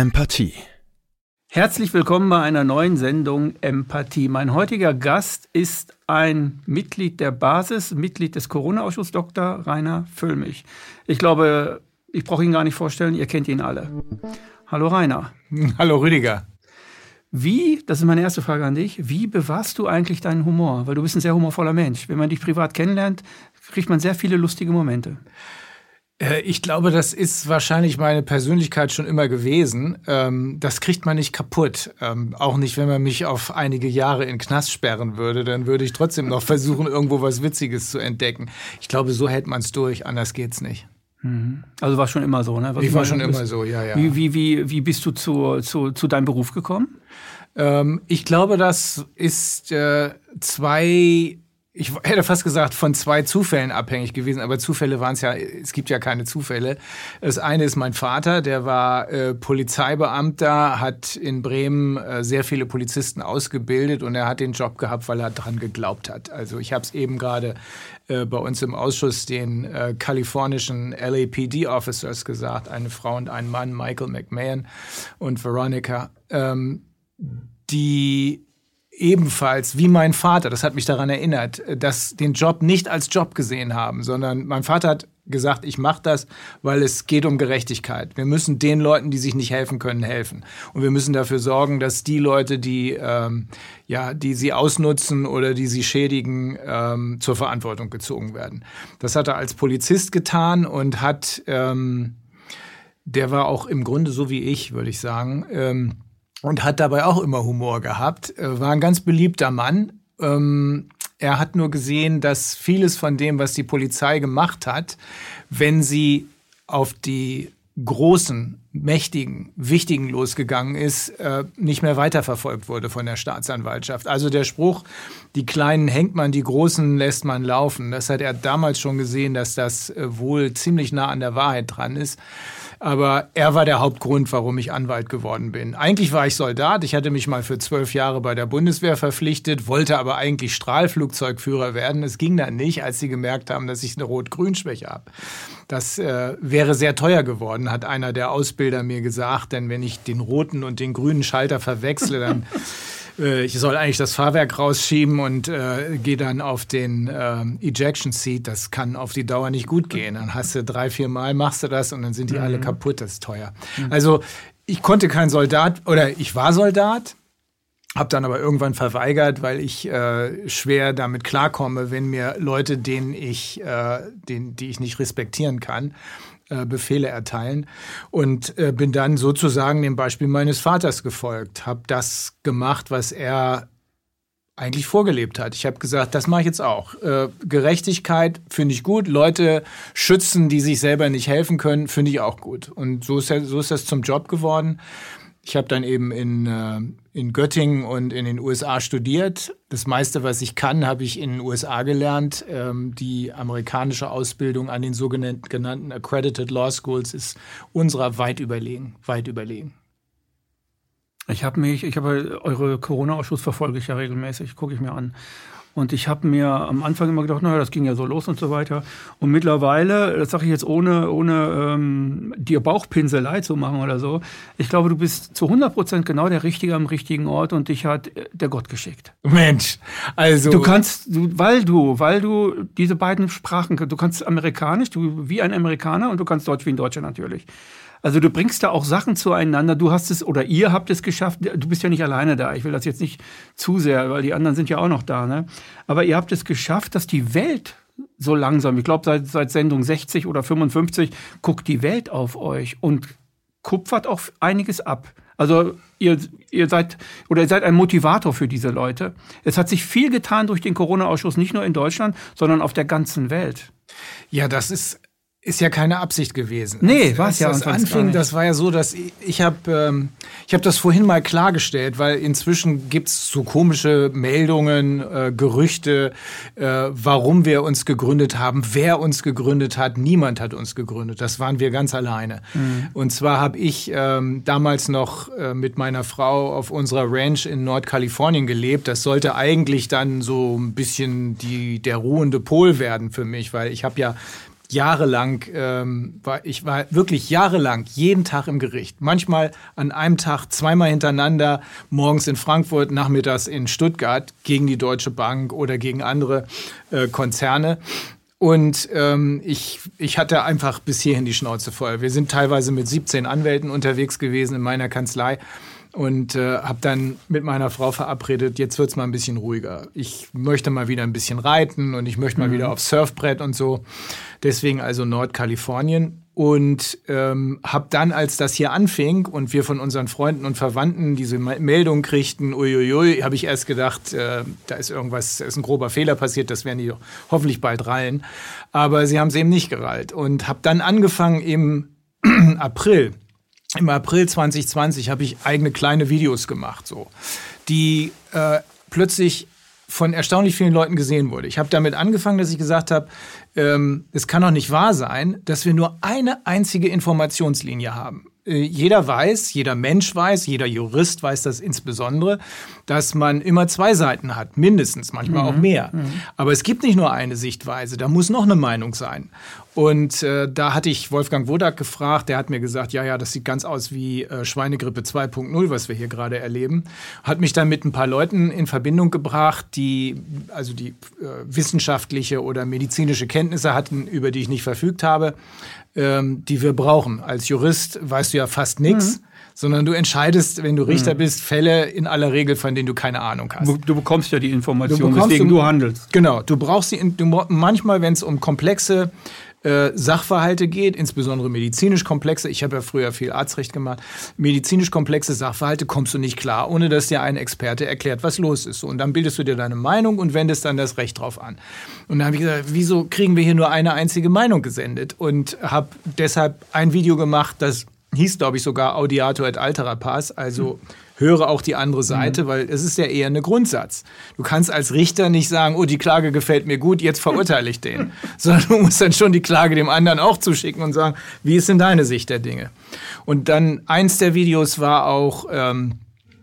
Empathie. Herzlich willkommen bei einer neuen Sendung Empathie. Mein heutiger Gast ist ein Mitglied der Basis, Mitglied des Corona-Ausschusses, Dr. Rainer Füllmich. Ich glaube, ich brauche ihn gar nicht vorstellen, ihr kennt ihn alle. Hallo Rainer. Hallo Rüdiger. Wie, das ist meine erste Frage an dich, wie bewahrst du eigentlich deinen Humor? Weil du bist ein sehr humorvoller Mensch. Wenn man dich privat kennenlernt, kriegt man sehr viele lustige Momente. Äh, ich glaube, das ist wahrscheinlich meine Persönlichkeit schon immer gewesen. Ähm, das kriegt man nicht kaputt. Ähm, auch nicht, wenn man mich auf einige Jahre in Knast sperren würde. Dann würde ich trotzdem noch versuchen, irgendwo was Witziges zu entdecken. Ich glaube, so hält man es durch. Anders geht's nicht. Mhm. Also war schon immer so, ne? Was ich war schon immer so, ja, ja. Wie, wie, wie, wie bist du zu, zu, zu deinem Beruf gekommen? Ähm, ich glaube, das ist äh, zwei ich hätte fast gesagt, von zwei Zufällen abhängig gewesen, aber Zufälle waren es ja, es gibt ja keine Zufälle. Das eine ist mein Vater, der war äh, Polizeibeamter, hat in Bremen äh, sehr viele Polizisten ausgebildet und er hat den Job gehabt, weil er dran geglaubt hat. Also ich habe es eben gerade äh, bei uns im Ausschuss den äh, kalifornischen LAPD-Officers gesagt, eine Frau und ein Mann, Michael McMahon und Veronica, ähm, die ebenfalls wie mein Vater, das hat mich daran erinnert, dass den Job nicht als Job gesehen haben, sondern mein Vater hat gesagt, ich mache das, weil es geht um Gerechtigkeit. Wir müssen den Leuten, die sich nicht helfen können, helfen. Und wir müssen dafür sorgen, dass die Leute, die, ähm, ja, die sie ausnutzen oder die sie schädigen, ähm, zur Verantwortung gezogen werden. Das hat er als Polizist getan und hat, ähm, der war auch im Grunde so wie ich, würde ich sagen, ähm, und hat dabei auch immer Humor gehabt. War ein ganz beliebter Mann. Ähm, er hat nur gesehen, dass vieles von dem, was die Polizei gemacht hat, wenn sie auf die großen, mächtigen, wichtigen losgegangen ist, äh, nicht mehr weiterverfolgt wurde von der Staatsanwaltschaft. Also der Spruch, die Kleinen hängt man, die Großen lässt man laufen, das hat er damals schon gesehen, dass das äh, wohl ziemlich nah an der Wahrheit dran ist. Aber er war der Hauptgrund, warum ich Anwalt geworden bin. Eigentlich war ich Soldat. Ich hatte mich mal für zwölf Jahre bei der Bundeswehr verpflichtet, wollte aber eigentlich Strahlflugzeugführer werden. Es ging dann nicht, als sie gemerkt haben, dass ich eine Rot-Grün-Schwäche habe. Das äh, wäre sehr teuer geworden, hat einer der Ausbilder mir gesagt. Denn wenn ich den roten und den grünen Schalter verwechsle, dann äh, ich soll eigentlich das Fahrwerk rausschieben und äh, gehe dann auf den äh, Ejection Seat. Das kann auf die Dauer nicht gut gehen. Dann hast du drei, vier Mal machst du das und dann sind die mhm. alle kaputt. Das ist teuer. Mhm. Also ich konnte kein Soldat oder ich war Soldat. Hab dann aber irgendwann verweigert, weil ich äh, schwer damit klarkomme, wenn mir Leute, denen ich, äh, den, die ich nicht respektieren kann, äh, Befehle erteilen und äh, bin dann sozusagen dem Beispiel meines Vaters gefolgt, habe das gemacht, was er eigentlich vorgelebt hat. Ich habe gesagt, das mache ich jetzt auch. Äh, Gerechtigkeit finde ich gut. Leute schützen, die sich selber nicht helfen können, finde ich auch gut. Und so ist, so ist das zum Job geworden. Ich habe dann eben in, äh, in Göttingen und in den USA studiert. Das meiste, was ich kann, habe ich in den USA gelernt. Ähm, die amerikanische Ausbildung an den sogenannten Accredited Law Schools ist unserer weit überlegen, weit überlegen. Ich habe mich, ich habe eure Corona-Ausschuss verfolge ich ja regelmäßig, gucke ich mir an. Und ich habe mir am Anfang immer gedacht, naja, das ging ja so los und so weiter. Und mittlerweile, das sage ich jetzt ohne, ohne ähm, dir Bauchpinselei zu machen oder so, ich glaube, du bist zu 100 Prozent genau der Richtige am richtigen Ort und dich hat äh, der Gott geschickt. Mensch, also... Du kannst, du, weil du, weil du diese beiden Sprachen, du kannst Amerikanisch, du wie ein Amerikaner und du kannst Deutsch wie ein Deutscher natürlich. Also du bringst da auch Sachen zueinander. Du hast es oder ihr habt es geschafft. Du bist ja nicht alleine da. Ich will das jetzt nicht zu sehr, weil die anderen sind ja auch noch da. Ne? Aber ihr habt es geschafft, dass die Welt so langsam, ich glaube seit, seit Sendung 60 oder 55, guckt die Welt auf euch und kupfert auch einiges ab. Also ihr, ihr seid oder ihr seid ein Motivator für diese Leute. Es hat sich viel getan durch den Corona-Ausschuss, nicht nur in Deutschland, sondern auf der ganzen Welt. Ja, das ist ist ja keine Absicht gewesen. Nee, war es ja das anfing, das war ja so, dass ich, ich habe ähm, ich habe das vorhin mal klargestellt, weil inzwischen gibt's so komische Meldungen, äh, Gerüchte, äh, warum wir uns gegründet haben, wer uns gegründet hat. Niemand hat uns gegründet. Das waren wir ganz alleine. Mhm. Und zwar habe ich ähm, damals noch äh, mit meiner Frau auf unserer Ranch in Nordkalifornien gelebt. Das sollte eigentlich dann so ein bisschen die der ruhende Pol werden für mich, weil ich habe ja jahrelang, ähm, war, ich war wirklich jahrelang jeden Tag im Gericht. Manchmal an einem Tag zweimal hintereinander, morgens in Frankfurt, nachmittags in Stuttgart gegen die Deutsche Bank oder gegen andere äh, Konzerne. Und ähm, ich, ich hatte einfach bis hierhin die Schnauze voll. Wir sind teilweise mit 17 Anwälten unterwegs gewesen in meiner Kanzlei und äh, habe dann mit meiner Frau verabredet, jetzt wird's mal ein bisschen ruhiger. Ich möchte mal wieder ein bisschen reiten und ich möchte mal mhm. wieder aufs Surfbrett und so. Deswegen also Nordkalifornien und ähm, habe dann, als das hier anfing und wir von unseren Freunden und Verwandten diese Meldung kriegten, uiuiui, habe ich erst gedacht, äh, da ist irgendwas, da ist ein grober Fehler passiert, das werden die hoffentlich bald rallen. Aber sie haben es eben nicht gerallt und habe dann angefangen im April im April 2020 habe ich eigene kleine Videos gemacht, so, die äh, plötzlich von erstaunlich vielen Leuten gesehen wurde. Ich habe damit angefangen, dass ich gesagt habe, ähm, es kann doch nicht wahr sein, dass wir nur eine einzige Informationslinie haben. Äh, jeder weiß, jeder Mensch weiß, jeder Jurist weiß das insbesondere, dass man immer zwei Seiten hat, mindestens, manchmal mhm. auch mehr. Mhm. Aber es gibt nicht nur eine Sichtweise, da muss noch eine Meinung sein. Und äh, da hatte ich Wolfgang Wodak gefragt, der hat mir gesagt, ja, ja, das sieht ganz aus wie äh, Schweinegrippe 2.0, was wir hier gerade erleben. Hat mich dann mit ein paar Leuten in Verbindung gebracht, die also die äh, wissenschaftliche oder medizinische Kenntnisse hatten, über die ich nicht verfügt habe, ähm, die wir brauchen. Als Jurist weißt du ja fast nichts. Mhm sondern du entscheidest, wenn du Richter mhm. bist, Fälle in aller Regel, von denen du keine Ahnung hast. Du bekommst ja die Information, weswegen du, handelst. Genau, du brauchst die, du, manchmal, wenn es um komplexe äh, Sachverhalte geht, insbesondere medizinisch komplexe, ich habe ja früher viel Arztrecht gemacht, medizinisch komplexe Sachverhalte kommst du nicht klar, ohne dass dir ein Experte erklärt, was los ist. Und dann bildest du dir deine Meinung und wendest dann das Recht drauf an. Und dann habe ich gesagt, wieso kriegen wir hier nur eine einzige Meinung gesendet? Und habe deshalb ein Video gemacht, das hieß, glaube ich, sogar Audiato et altera pars, also mhm höre auch die andere Seite, mhm. weil es ist ja eher ein Grundsatz. Du kannst als Richter nicht sagen, oh, die Klage gefällt mir gut, jetzt verurteile ich den. Sondern du musst dann schon die Klage dem anderen auch zuschicken und sagen, wie ist denn deine Sicht der Dinge? Und dann eins der Videos war auch, ähm,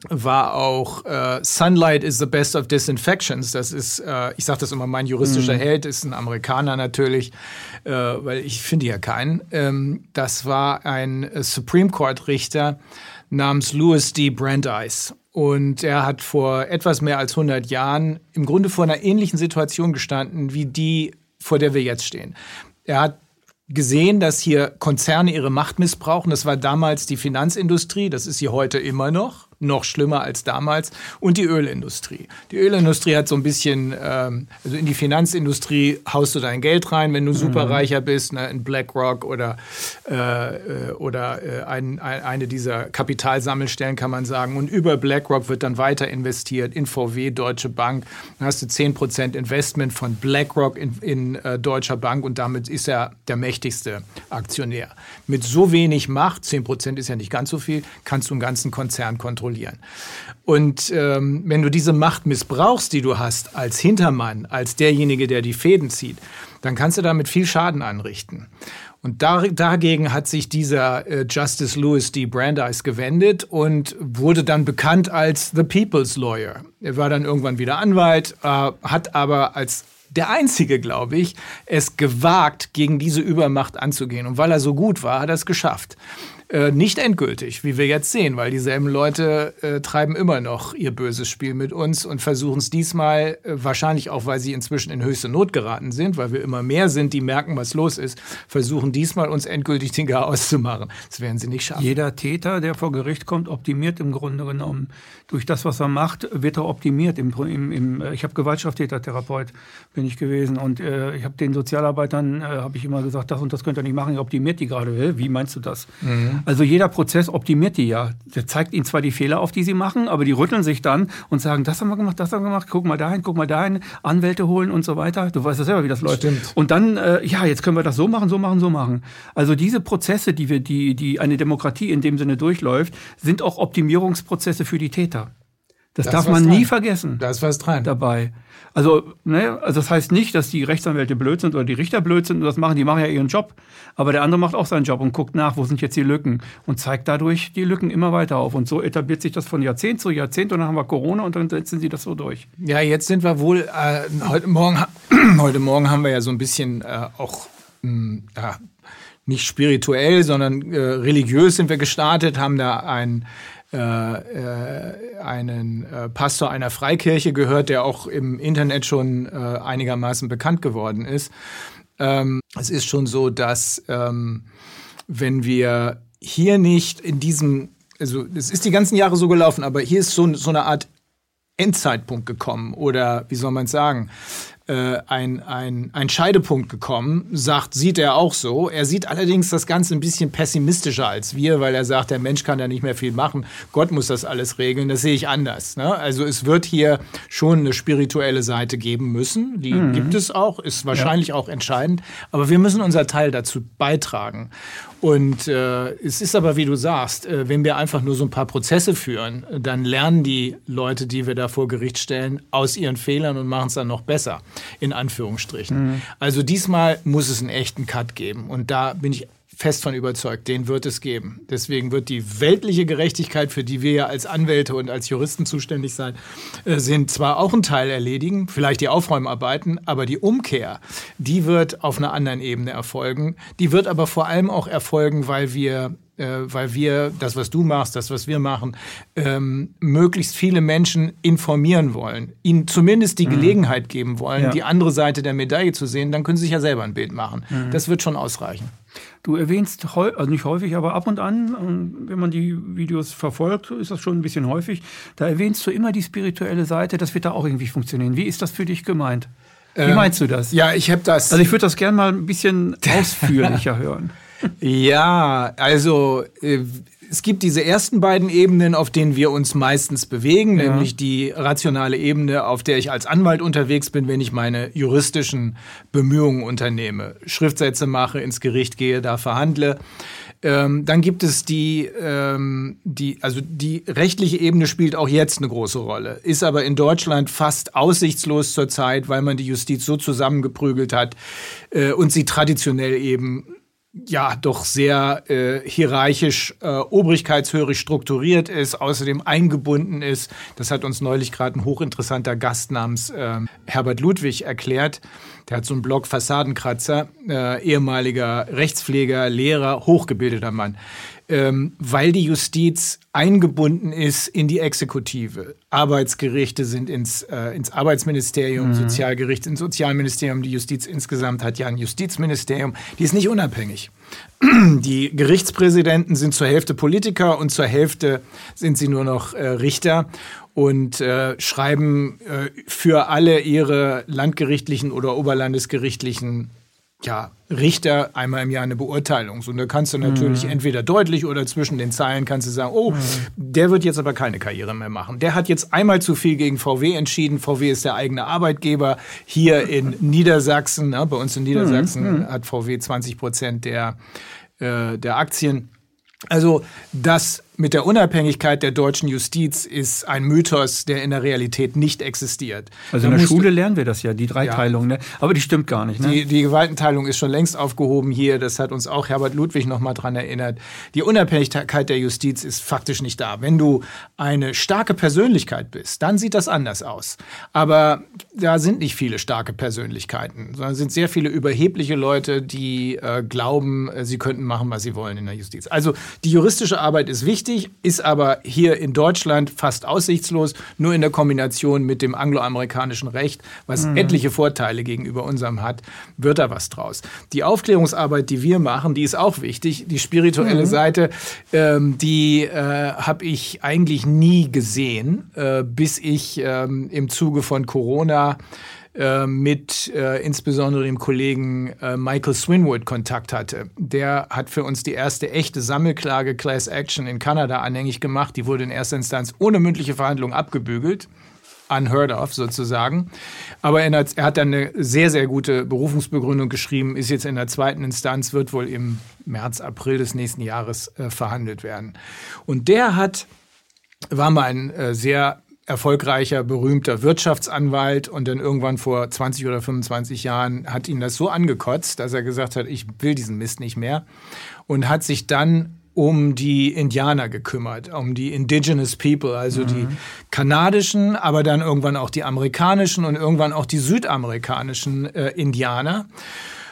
war auch äh, Sunlight is the best of disinfections. Das ist, äh, ich sage das immer, mein juristischer mhm. Held ist ein Amerikaner natürlich, äh, weil ich finde ja keinen. Ähm, das war ein Supreme Court Richter, namens Louis D. Brandeis. Und er hat vor etwas mehr als 100 Jahren im Grunde vor einer ähnlichen Situation gestanden wie die, vor der wir jetzt stehen. Er hat gesehen, dass hier Konzerne ihre Macht missbrauchen. Das war damals die Finanzindustrie, das ist sie heute immer noch noch schlimmer als damals. Und die Ölindustrie. Die Ölindustrie hat so ein bisschen, ähm, also in die Finanzindustrie haust du dein Geld rein, wenn du mhm. superreicher bist, ne, in BlackRock oder, äh, äh, oder äh, ein, ein, eine dieser Kapitalsammelstellen kann man sagen. Und über BlackRock wird dann weiter investiert in VW, Deutsche Bank. Dann hast du 10% Investment von BlackRock in, in äh, Deutscher Bank und damit ist er der mächtigste Aktionär. Mit so wenig Macht, 10% ist ja nicht ganz so viel, kannst du einen ganzen Konzern kontrollieren kontrollieren. Und ähm, wenn du diese Macht missbrauchst, die du hast als Hintermann, als derjenige, der die Fäden zieht, dann kannst du damit viel Schaden anrichten. Und da, dagegen hat sich dieser äh, Justice Louis D. Brandeis gewendet und wurde dann bekannt als The People's Lawyer. Er war dann irgendwann wieder Anwalt, äh, hat aber als der Einzige, glaube ich, es gewagt, gegen diese Übermacht anzugehen. Und weil er so gut war, hat er es geschafft. Äh, nicht endgültig, wie wir jetzt sehen, weil dieselben Leute äh, treiben immer noch ihr böses Spiel mit uns und versuchen es diesmal, äh, wahrscheinlich auch, weil sie inzwischen in höchste Not geraten sind, weil wir immer mehr sind, die merken, was los ist, versuchen diesmal uns endgültig den Chaos zu machen. Das werden sie nicht schaffen. Jeder Täter, der vor Gericht kommt, optimiert im Grunde genommen. Durch das, was er macht, wird er optimiert. Im, im, im ich habe Gewaltstraftätertherapeut, bin ich gewesen und äh, ich habe den Sozialarbeitern, äh, habe ich immer gesagt, das und das könnt ihr nicht machen, ihr optimiert die gerade. Wie meinst du das? Mhm. Also jeder Prozess optimiert die ja. Der zeigt ihnen zwar die Fehler auf, die sie machen, aber die rütteln sich dann und sagen, das haben wir gemacht, das haben wir gemacht, guck mal dahin, guck mal dahin, Anwälte holen und so weiter. Du weißt ja selber, wie das läuft. Stimmt. Und dann, äh, ja, jetzt können wir das so machen, so machen, so machen. Also diese Prozesse, die wir, die, die eine Demokratie in dem Sinne durchläuft, sind auch Optimierungsprozesse für die Täter. Das, das darf man dran. nie vergessen. Da ist was dran. Dabei. Also, ne, also das heißt nicht, dass die Rechtsanwälte blöd sind oder die Richter blöd sind und das machen, die machen ja ihren Job. Aber der andere macht auch seinen Job und guckt nach, wo sind jetzt die Lücken und zeigt dadurch die Lücken immer weiter auf. Und so etabliert sich das von Jahrzehnt zu Jahrzehnt und dann haben wir Corona und dann setzen sie das so durch. Ja, jetzt sind wir wohl, äh, heute, Morgen, heute Morgen haben wir ja so ein bisschen äh, auch mh, ja, nicht spirituell, sondern äh, religiös sind wir gestartet, haben da ein einen äh, Pastor einer Freikirche gehört, der auch im Internet schon äh, einigermaßen bekannt geworden ist. Ähm, es ist schon so, dass ähm, wenn wir hier nicht in diesem, also es ist die ganzen Jahre so gelaufen, aber hier ist so, so eine Art Endzeitpunkt gekommen oder wie soll man es sagen? äh, ein, ein, ein Scheidepunkt gekommen, sagt, sieht er auch so. Er sieht allerdings das Ganze ein bisschen pessimistischer als wir, weil er sagt, der Mensch kann da nicht mehr viel machen. Gott muss das alles regeln. Das sehe ich anders. Ne? Also es wird hier schon eine spirituelle Seite geben müssen. Die mhm. gibt es auch, ist wahrscheinlich ja. auch entscheidend. Aber wir müssen unser Teil dazu beitragen. Und äh, es ist aber, wie du sagst, äh, wenn wir einfach nur so ein paar Prozesse führen, dann lernen die Leute, die wir da vor Gericht stellen, aus ihren Fehlern und machen es dann noch besser, in Anführungsstrichen. Mhm. Also diesmal muss es einen echten Cut geben. Und da bin ich fest von überzeugt, den wird es geben. Deswegen wird die weltliche Gerechtigkeit, für die wir ja als Anwälte und als Juristen zuständig sein, äh, sind zwar auch ein Teil erledigen, vielleicht die Aufräumarbeiten, aber die Umkehr, die wird auf einer anderen Ebene erfolgen. Die wird aber vor allem auch erfolgen, weil wir äh, weil wir das, was du machst, das, was wir machen, ähm, möglichst viele Menschen informieren wollen, ihnen zumindest die mhm. Gelegenheit geben wollen, ja. die andere Seite der Medaille zu sehen, dann können sie sich ja selber ein Bild machen. Mhm. Das wird schon ausreichen. Du erwähnst, also nicht häufig, aber ab und an, wenn man die Videos verfolgt, ist das schon ein bisschen häufig, da erwähnst du immer die spirituelle Seite, das wird da auch irgendwie funktionieren. Wie ist das für dich gemeint? Wie ähm, meinst du das? Ja, ich habe das. Also ich würde das gerne mal ein bisschen ausführlicher hören. Ja, also äh, es gibt diese ersten beiden Ebenen, auf denen wir uns meistens bewegen, ja. nämlich die rationale Ebene, auf der ich als Anwalt unterwegs bin, wenn ich meine juristischen Bemühungen unternehme, Schriftsätze mache, ins Gericht gehe, da verhandle. Ähm, dann gibt es die, ähm, die, also die rechtliche Ebene spielt auch jetzt eine große Rolle, ist aber in Deutschland fast aussichtslos zurzeit, weil man die Justiz so zusammengeprügelt hat äh, und sie traditionell eben ja doch sehr äh, hierarchisch, äh, obrigkeitshörig strukturiert ist, außerdem eingebunden ist. Das hat uns neulich gerade ein hochinteressanter Gast namens äh, Herbert Ludwig erklärt. Der hat so einen Blog Fassadenkratzer, äh, ehemaliger Rechtspfleger, Lehrer, hochgebildeter Mann ähm, weil die Justiz eingebunden ist in die Exekutive. Arbeitsgerichte sind ins, äh, ins Arbeitsministerium, mhm. Sozialgericht ins Sozialministerium, die Justiz insgesamt hat ja ein Justizministerium, die ist nicht unabhängig. Die Gerichtspräsidenten sind zur Hälfte Politiker und zur Hälfte sind sie nur noch äh, Richter und äh, schreiben äh, für alle ihre landgerichtlichen oder oberlandesgerichtlichen ja, Richter einmal im Jahr eine Beurteilung. So, und da kannst du natürlich mhm. entweder deutlich oder zwischen den Zeilen kannst du sagen, oh, mhm. der wird jetzt aber keine Karriere mehr machen. Der hat jetzt einmal zu viel gegen VW entschieden. VW ist der eigene Arbeitgeber hier in Niedersachsen. Ne? Bei uns in Niedersachsen mhm. hat VW 20 Prozent der, äh, der Aktien. Also das mit der Unabhängigkeit der deutschen Justiz ist ein Mythos, der in der Realität nicht existiert. Also in der Schule lernen wir das ja, die Dreiteilung, ja. ne? aber die stimmt gar nicht. Ne? Die, die Gewaltenteilung ist schon längst aufgehoben hier, das hat uns auch Herbert Ludwig noch mal dran erinnert. Die Unabhängigkeit der Justiz ist faktisch nicht da. Wenn du eine starke Persönlichkeit bist, dann sieht das anders aus. Aber da sind nicht viele starke Persönlichkeiten, sondern sind sehr viele überhebliche Leute, die äh, glauben, äh, sie könnten machen, was sie wollen in der Justiz. Also die juristische Arbeit ist wichtig wichtig, ist aber hier in Deutschland fast aussichtslos, nur in der Kombination mit dem angloamerikanischen Recht, was mhm. etliche Vorteile gegenüber unserem hat, wird da was draus. Die Aufklärungsarbeit, die wir machen, die ist auch wichtig. Die spirituelle mhm. Seite, ähm, die äh, habe ich eigentlich nie gesehen, äh, bis ich ähm, im Zuge von Corona äh, mit äh, insbesondere dem Kollegen äh, Michael Swinwood Kontakt hatte. Der hat für uns die erste echte Sammelklage Class Action in Kanada anhängig gemacht. Die wurde in erster Instanz ohne mündliche Verhandlung abgebügelt unheard of sozusagen. Aber er hat, er hat dann eine sehr, sehr gute Berufungsbegründung geschrieben, ist jetzt in der zweiten Instanz, wird wohl im März, April des nächsten Jahres äh, verhandelt werden. Und der hat, war mal ein äh, sehr erfolgreicher, berühmter Wirtschaftsanwalt und dann irgendwann vor 20 oder 25 Jahren hat ihn das so angekotzt, dass er gesagt hat, ich will diesen Mist nicht mehr und hat sich dann um die Indianer gekümmert, um die Indigenous People, also mhm. die kanadischen, aber dann irgendwann auch die amerikanischen und irgendwann auch die südamerikanischen äh, Indianer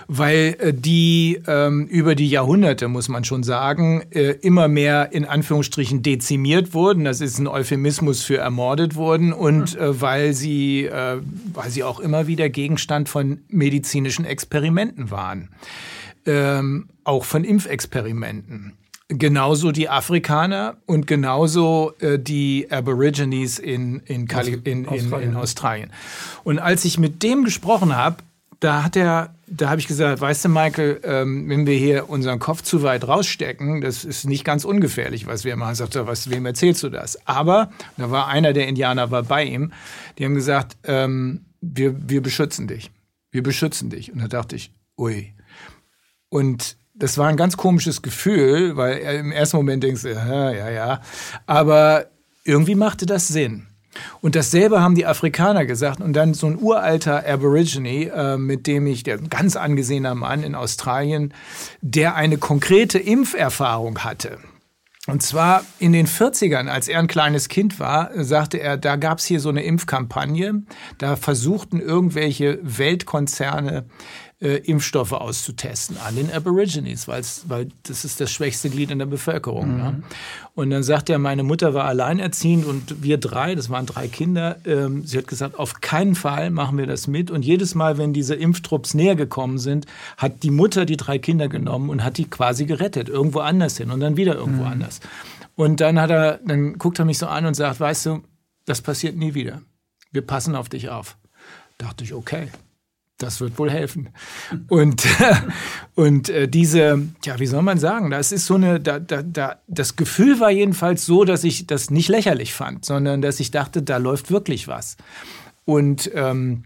weil äh, die ähm, über die Jahrhunderte, muss man schon sagen, äh, immer mehr in Anführungsstrichen dezimiert wurden. Das ist ein Euphemismus für ermordet wurden und äh, weil sie, äh, weil sie auch immer wieder Gegenstand von medizinischen Experimenten waren. Ähm, auch von Impfexperimenten. Genauso die Afrikaner und genauso äh, die Aborigines in, in, Kali in, in, in Australien. Und als ich mit dem gesprochen habe, da hat er, da habe ich gesagt, weißt du, Michael, ähm, wenn wir hier unseren Kopf zu weit rausstecken, das ist nicht ganz ungefährlich, was wir machen. Sagt er, was, wem erzählst du das? Aber da war einer der Indianer war bei ihm. Die haben gesagt, ähm, wir, wir beschützen dich, wir beschützen dich. Und da dachte ich, ui. Und das war ein ganz komisches Gefühl, weil im ersten Moment denkst du, ja, ja, ja. Aber irgendwie machte das Sinn. Und dasselbe haben die Afrikaner gesagt. Und dann so ein uralter Aborigine, äh, mit dem ich, der ganz angesehener Mann in Australien, der eine konkrete Impferfahrung hatte. Und zwar in den 40ern, als er ein kleines Kind war, sagte er, da gab es hier so eine Impfkampagne. Da versuchten irgendwelche Weltkonzerne äh, Impfstoffe auszutesten an den Aborigines, weil das ist das schwächste Glied in der Bevölkerung. Mhm. Ne? Und dann sagt er, meine Mutter war alleinerziehend und wir drei, das waren drei Kinder, ähm, sie hat gesagt, auf keinen Fall machen wir das mit. Und jedes Mal, wenn diese Impftrupps näher gekommen sind, hat die Mutter die drei Kinder genommen und hat die quasi gerettet, irgendwo anders hin und dann wieder irgendwo mhm. anders. Und dann hat er, dann guckt er mich so an und sagt, weißt du, das passiert nie wieder. Wir passen auf dich auf. Dachte ich, okay, das wird wohl helfen. Und, und äh, diese, ja, wie soll man sagen, das ist so eine, da, da, da, das Gefühl war jedenfalls so, dass ich das nicht lächerlich fand, sondern dass ich dachte, da läuft wirklich was. Und ähm,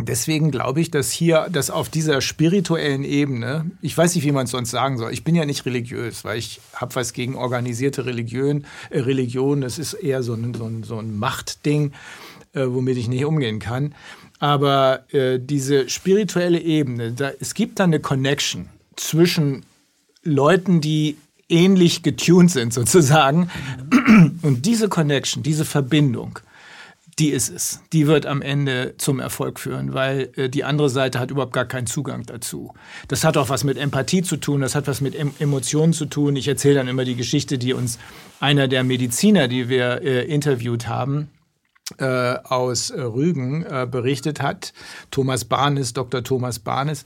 deswegen glaube ich, dass hier, dass auf dieser spirituellen Ebene, ich weiß nicht, wie man es sonst sagen soll, ich bin ja nicht religiös, weil ich habe was gegen organisierte Religion, äh, Religion, das ist eher so ein, so ein, so ein Machtding, äh, womit ich nicht umgehen kann. Aber äh, diese spirituelle Ebene, da, es gibt da eine Connection zwischen Leuten, die ähnlich getuned sind sozusagen. Und diese Connection, diese Verbindung, die ist es. Die wird am Ende zum Erfolg führen, weil äh, die andere Seite hat überhaupt gar keinen Zugang dazu. Das hat auch was mit Empathie zu tun, das hat was mit em Emotionen zu tun. Ich erzähle dann immer die Geschichte, die uns einer der Mediziner, die wir äh, interviewt haben, äh, aus äh, Rügen äh, berichtet hat, Thomas Barnes, Dr. Thomas Barnes,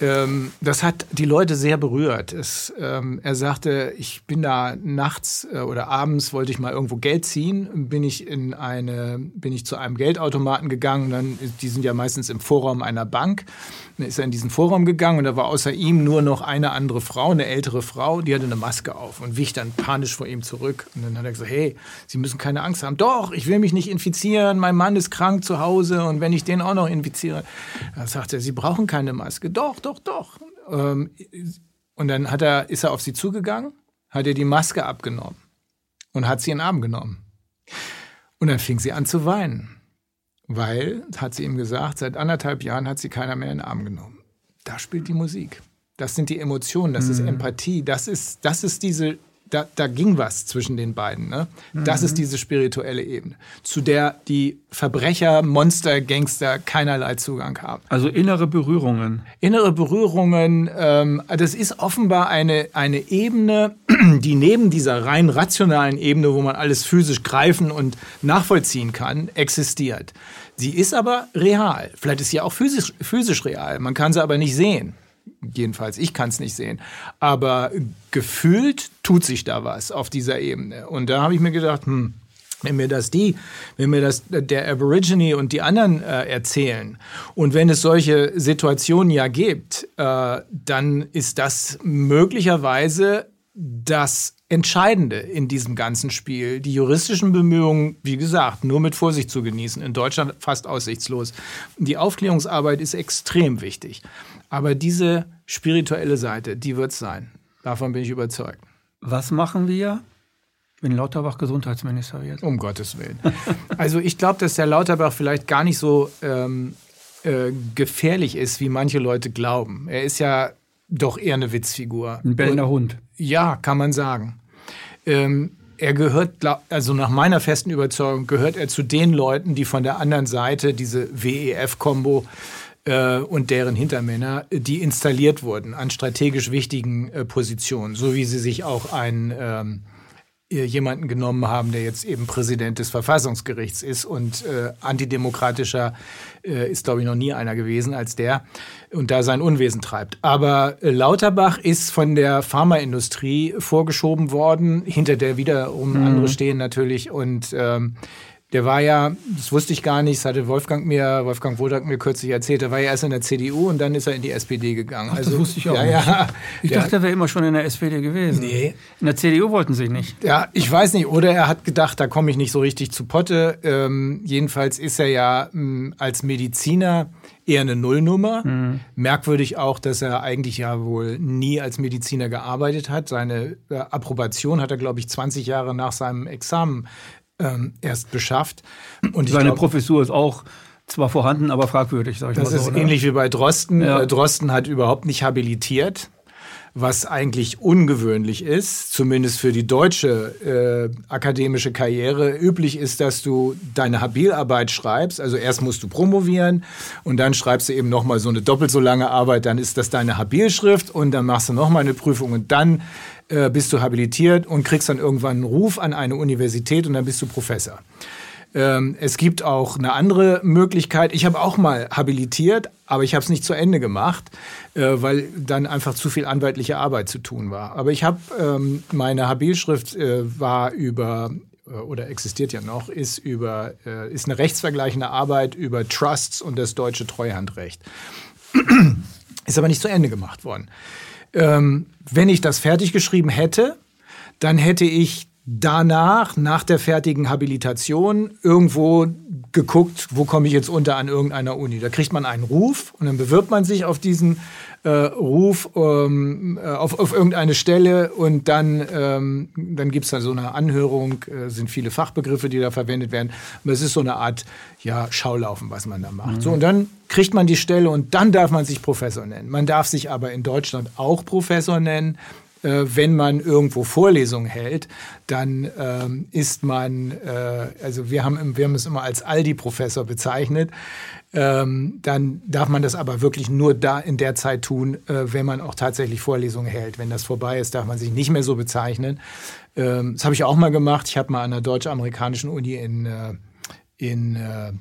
ähm, das hat die Leute sehr berührt. Es, ähm, er sagte, ich bin da nachts äh, oder abends wollte ich mal irgendwo Geld ziehen, bin ich in eine, bin ich zu einem Geldautomaten gegangen. Dann, die sind ja meistens im Vorraum einer Bank. Dann ist er in diesen Vorraum gegangen und da war außer ihm nur noch eine andere Frau, eine ältere Frau, die hatte eine Maske auf und wich dann panisch vor ihm zurück. Und dann hat er gesagt, hey, Sie müssen keine Angst haben. Doch, ich will mich nicht infizieren. Mein Mann ist krank zu Hause und wenn ich den auch noch infiziere, dann sagt er, Sie brauchen keine Maske. Doch, doch, doch. Ähm, und dann hat er, ist er auf sie zugegangen, hat ihr die Maske abgenommen und hat sie in den Arm genommen. Und dann fing sie an zu weinen, weil, hat sie ihm gesagt, seit anderthalb Jahren hat sie keiner mehr in den Arm genommen. Da spielt die Musik. Das sind die Emotionen, das mhm. ist Empathie, das ist, das ist diese da, da ging was zwischen den beiden. Ne? Das mhm. ist diese spirituelle Ebene, zu der die Verbrecher, Monster, Gangster keinerlei Zugang haben. Also innere Berührungen. Innere Berührungen, ähm, das ist offenbar eine, eine Ebene, die neben dieser rein rationalen Ebene, wo man alles physisch greifen und nachvollziehen kann, existiert. Sie ist aber real. Vielleicht ist sie auch physisch, physisch real. Man kann sie aber nicht sehen jedenfalls ich kann es nicht sehen. Aber gefühlt tut sich da was auf dieser Ebene. Und da habe ich mir gedacht, hm, wenn mir das die, wenn mir das der Aborigine und die anderen äh, erzählen und wenn es solche Situationen ja gibt, äh, dann ist das möglicherweise das Entscheidende in diesem ganzen Spiel. Die juristischen Bemühungen, wie gesagt, nur mit Vorsicht zu genießen. In Deutschland fast aussichtslos. Die Aufklärungsarbeit ist extrem wichtig. Aber diese spirituelle Seite, die wird es sein. Davon bin ich überzeugt. Was machen wir, wenn Lauterbach Gesundheitsminister wird? Um Gottes Willen. Also ich glaube, dass der Lauterbach vielleicht gar nicht so ähm, äh, gefährlich ist, wie manche Leute glauben. Er ist ja doch eher eine Witzfigur. Ein bellender Hund. Ja, kann man sagen. Ähm, er gehört, also nach meiner festen Überzeugung, gehört er zu den Leuten, die von der anderen Seite diese WEF-Kombo äh, und deren Hintermänner, die installiert wurden an strategisch wichtigen äh, Positionen, so wie sie sich auch ein ähm, jemanden genommen haben, der jetzt eben Präsident des Verfassungsgerichts ist und äh, antidemokratischer äh, ist, glaube ich, noch nie einer gewesen als der und da sein Unwesen treibt. Aber äh, Lauterbach ist von der Pharmaindustrie vorgeschoben worden, hinter der wiederum mhm. andere stehen natürlich und ähm, der war ja, das wusste ich gar nicht, das hatte Wolfgang mir, Wolfgang Wodak mir kürzlich erzählt, der war ja erst in der CDU und dann ist er in die SPD gegangen. Ach, also, das wusste ich auch ja. Ja, ich ja. dachte, er wäre immer schon in der SPD gewesen. Nee. In der CDU wollten sie nicht. Ja, ich weiß nicht. Oder er hat gedacht, da komme ich nicht so richtig zu Potte. Ähm, jedenfalls ist er ja mh, hm, als Mediziner eher eine Nullnummer. Mhm. Merkwürdig auch, dass er eigentlich ja wohl nie als Mediziner gearbeitet hat. Seine äh, Approbation hat er, glaube ich, 20 Jahre nach seinem Examen ähm, erst beschafft. Und Seine glaub, Professur ist auch zwar vorhanden, aber fragwürdig, sage ich das mal so. Das ist oder? ähnlich wie bei Drosten. Ja. Äh, Drosten hat überhaupt nicht habilitiert was eigentlich ungewöhnlich ist, zumindest für die deutsche äh, akademische Karriere. Üblich ist, dass du deine Habilarbeit schreibst. Also erst musst du promovieren und dann schreibst du eben nochmal so eine doppelt so lange Arbeit. Dann ist das deine Habilschrift und dann machst du nochmal eine Prüfung und dann äh, bist du habilitiert und kriegst dann irgendwann einen Ruf an eine Universität und dann bist du Professor. Ähm, es gibt auch eine andere Möglichkeit. Ich habe auch mal habilitiert, aber ich habe es nicht zu Ende gemacht, äh, weil dann einfach zu viel anwaltliche Arbeit zu tun war. Aber ich habe ähm, meine Habilschrift äh, war über äh, oder existiert ja noch, ist über äh, ist eine rechtsvergleichende Arbeit über Trusts und das deutsche Treuhandrecht. ist aber nicht zu Ende gemacht worden. Ähm, wenn ich das fertig geschrieben hätte, dann hätte ich danach, nach der fertigen Habilitation, irgendwo geguckt, wo komme ich jetzt unter an irgendeiner Uni. Da kriegt man einen Ruf und dann bewirbt man sich auf diesen äh, Ruf ähm, äh, auf, auf irgendeine Stelle und dann, ähm, dann gibt es da so eine Anhörung, äh, sind viele Fachbegriffe, die da verwendet werden. Und das ist so eine Art ja, Schaulaufen, was man da macht. Mhm. So, und dann kriegt man die Stelle und dann darf man sich Professor nennen. Man darf sich aber in Deutschland auch Professor nennen wenn man irgendwo Vorlesungen hält, dann ähm, ist man, äh, also wir haben, wir haben es immer als Aldi-Professor bezeichnet, ähm, dann darf man das aber wirklich nur da in der Zeit tun, äh, wenn man auch tatsächlich Vorlesungen hält. Wenn das vorbei ist, darf man sich nicht mehr so bezeichnen. Ähm, das habe ich auch mal gemacht. Ich habe mal an der deutsch-amerikanischen Uni in, äh, in äh,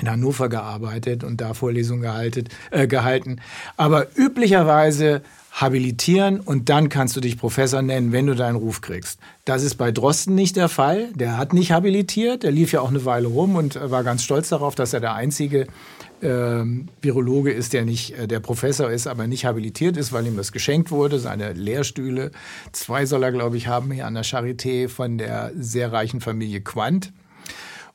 in Hannover gearbeitet und da Vorlesungen gehalten, äh, gehalten. Aber üblicherweise habilitieren und dann kannst du dich Professor nennen, wenn du deinen Ruf kriegst. Das ist bei Drosten nicht der Fall. Der hat nicht habilitiert. Der lief ja auch eine Weile rum und war ganz stolz darauf, dass er der einzige ähm, Virologe ist, der nicht äh, der Professor ist, aber nicht habilitiert ist, weil ihm das geschenkt wurde. Seine Lehrstühle, zwei soll er, glaube ich, haben hier an der Charité von der sehr reichen Familie Quandt.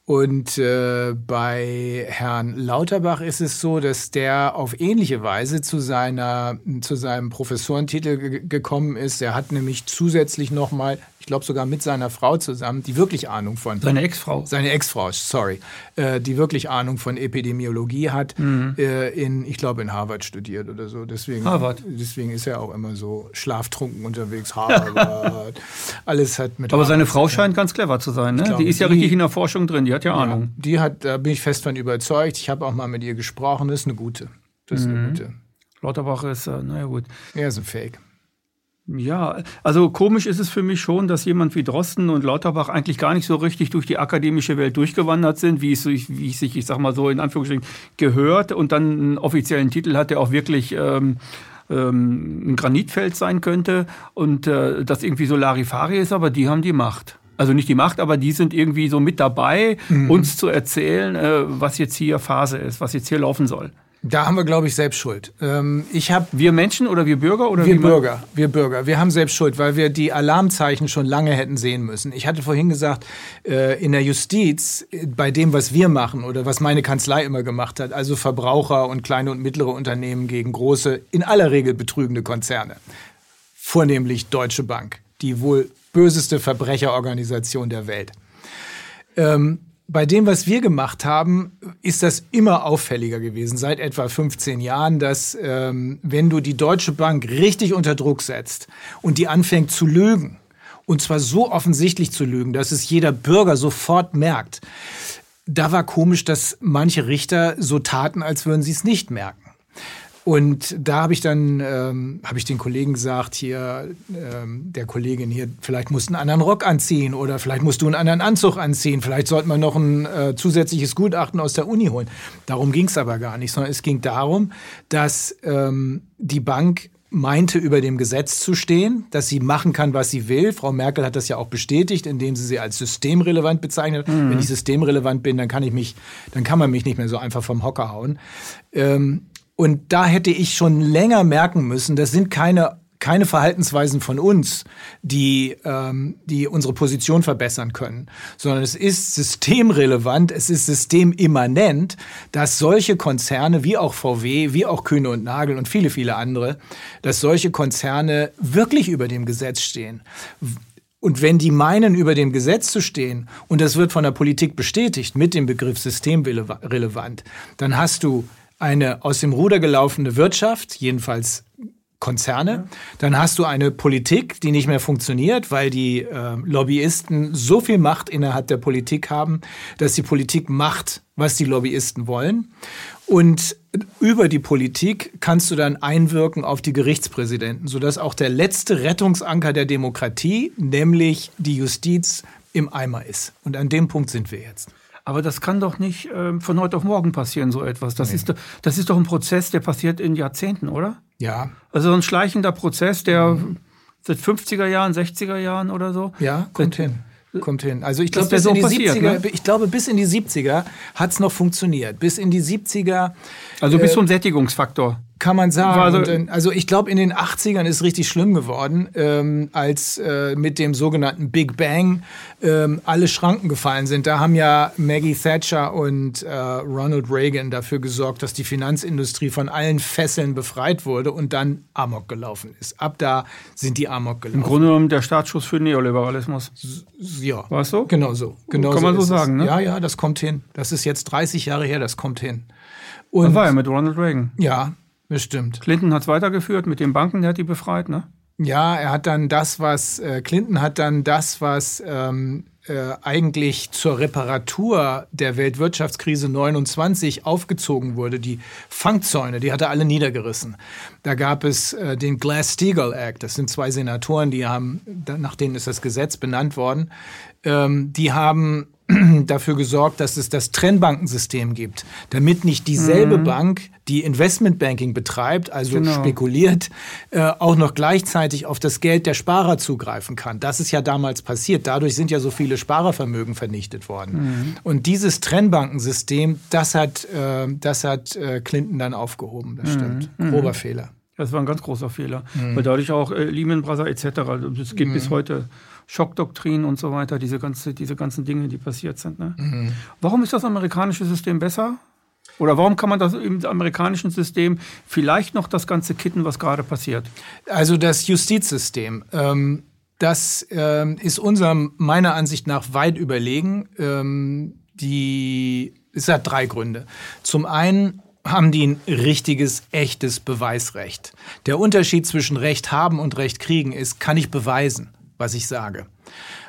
Und äh, bei Herrn Lauterbach ist es so, dass der auf ähnliche Weise zu seiner zu seinem Professorentitel gekommen ist. Er hat nämlich zusätzlich noch mal glaube sogar mit seiner Frau zusammen, die wirklich Ahnung von. Seine Ex-Frau. Seine Ex-Frau, sorry. Äh, die wirklich Ahnung von Epidemiologie hat, mhm. äh, in, ich glaube, in Harvard studiert oder so. Deswegen, Harvard. Deswegen ist er auch immer so schlaftrunken unterwegs. Harvard. Alles hat mit. Aber Harvard seine Frau scheint ganz clever zu sein, ne? Glaube, die ist ja die, richtig in der Forschung drin, die hat ja, ja, Ahnung. Die hat, da bin ich fest von überzeugt. Ich habe auch mal mit ihr gesprochen, das ist eine gute. Das ist mhm. eine gute. Lauterbach ist, äh, naja gut. Er ist ein Fake. Ja, also komisch ist es für mich schon, dass jemand wie Drosten und Lauterbach eigentlich gar nicht so richtig durch die akademische Welt durchgewandert sind, wie es, wie es sich, ich sag mal so in Anführungsstrichen, gehört und dann einen offiziellen Titel hat, der auch wirklich ähm, ähm, ein Granitfeld sein könnte und äh, das irgendwie so Larifari ist, aber die haben die Macht. Also nicht die Macht, aber die sind irgendwie so mit dabei, mhm. uns zu erzählen, äh, was jetzt hier Phase ist, was jetzt hier laufen soll. Da haben wir, glaube ich, selbst Schuld. Ähm, ich hab, wir Menschen oder wir Bürger? Oder wir Bürger, wir Bürger. Wir haben selbst Schuld, weil wir die Alarmzeichen schon lange hätten sehen müssen. Ich hatte vorhin gesagt, äh, in der Justiz, bei dem, was wir machen oder was meine Kanzlei immer gemacht hat, also Verbraucher und kleine und mittlere Unternehmen gegen große, in aller Regel betrügende Konzerne, vornehmlich Deutsche Bank, die wohl böseste Verbrecherorganisation der Welt. Ähm, bei dem, was wir gemacht haben, ist das immer auffälliger gewesen, seit etwa 15 Jahren, dass ähm, wenn du die Deutsche Bank richtig unter Druck setzt und die anfängt zu lügen, und zwar so offensichtlich zu lügen, dass es jeder Bürger sofort merkt, da war komisch, dass manche Richter so taten, als würden sie es nicht merken. Und da habe ich dann ähm, habe ich den Kollegen gesagt, hier ähm, der Kollegin hier, vielleicht musst du einen anderen Rock anziehen oder vielleicht musst du einen anderen Anzug anziehen, vielleicht sollte man noch ein äh, zusätzliches Gutachten aus der Uni holen. Darum ging es aber gar nicht, sondern es ging darum, dass ähm, die Bank meinte, über dem Gesetz zu stehen, dass sie machen kann, was sie will. Frau Merkel hat das ja auch bestätigt, indem sie sie als systemrelevant bezeichnet. Mhm. Wenn ich systemrelevant bin, dann kann ich mich, dann kann man mich nicht mehr so einfach vom Hocker hauen. Ähm, und da hätte ich schon länger merken müssen, das sind keine keine Verhaltensweisen von uns, die, ähm, die unsere Position verbessern können, sondern es ist systemrelevant, es ist systemimmanent, dass solche Konzerne wie auch VW, wie auch Kühne und Nagel und viele, viele andere, dass solche Konzerne wirklich über dem Gesetz stehen. Und wenn die meinen, über dem Gesetz zu stehen, und das wird von der Politik bestätigt mit dem Begriff systemrelevant, dann hast du eine aus dem Ruder gelaufene Wirtschaft, jedenfalls Konzerne. Dann hast du eine Politik, die nicht mehr funktioniert, weil die äh, Lobbyisten so viel Macht innerhalb der Politik haben, dass die Politik macht, was die Lobbyisten wollen. Und über die Politik kannst du dann einwirken auf die Gerichtspräsidenten, sodass auch der letzte Rettungsanker der Demokratie, nämlich die Justiz, im Eimer ist. Und an dem Punkt sind wir jetzt. Aber das kann doch nicht äh, von heute auf morgen passieren, so etwas. Das, nee. ist, das ist doch ein Prozess, der passiert in Jahrzehnten, oder? Ja. Also ein schleichender Prozess, der mhm. seit 50er Jahren, 60er Jahren oder so. Ja, kommt seit, hin. Kommt hin. Also ich, glaub, bis so in die passiert, 70er, ne? ich glaube, bis in die 70er hat es noch funktioniert. Bis in die 70er. Also bis äh, zum Sättigungsfaktor kann man sagen. Also, dann, also ich glaube, in den 80ern ist richtig schlimm geworden, ähm, als äh, mit dem sogenannten Big Bang ähm, alle Schranken gefallen sind. Da haben ja Maggie Thatcher und äh, Ronald Reagan dafür gesorgt, dass die Finanzindustrie von allen Fesseln befreit wurde und dann Amok gelaufen ist. Ab da sind die Amok gelaufen. Im Grunde genommen der Startschuss für Neoliberalismus. Ja. War es so? Genau so. Genau Kann man so sagen, ne? Ja, ja, das kommt hin. Das ist jetzt 30 Jahre her, das kommt hin. Und das war ja mit Ronald Reagan. Ja, Bestimmt. Clinton hat es weitergeführt mit den Banken, der hat die befreit, ne? Ja, er hat dann das, was äh, Clinton hat dann das, was ähm, äh, eigentlich zur Reparatur der Weltwirtschaftskrise 29 aufgezogen wurde, die Fangzäune, die hat er alle niedergerissen. Da gab es äh, den Glass-Steagall Act. Das sind zwei Senatoren, die haben, nach denen ist das Gesetz benannt worden. Ähm, die haben dafür gesorgt, dass es das Trennbankensystem gibt, damit nicht dieselbe mhm. Bank, die Investmentbanking betreibt, also genau. spekuliert, äh, auch noch gleichzeitig auf das Geld der Sparer zugreifen kann. Das ist ja damals passiert. Dadurch sind ja so viele Sparervermögen vernichtet worden. Mhm. Und dieses Trennbankensystem, das hat, äh, das hat äh, Clinton dann aufgehoben. Das mhm. stimmt. Mhm. Grober Fehler. Das war ein ganz großer Fehler, mhm. weil dadurch auch äh, Lehman Brothers etc. Es geht bis mhm. heute Schockdoktrin und so weiter, diese, ganze, diese ganzen Dinge, die passiert sind. Ne? Mhm. Warum ist das amerikanische System besser? Oder warum kann man das im amerikanischen System vielleicht noch das Ganze kitten, was gerade passiert? Also das Justizsystem. Ähm, das ähm, ist unserem meiner Ansicht nach weit überlegen. Ähm, die, es hat drei Gründe. Zum einen haben die ein richtiges, echtes Beweisrecht. Der Unterschied zwischen Recht haben und Recht kriegen ist, kann ich beweisen was ich sage.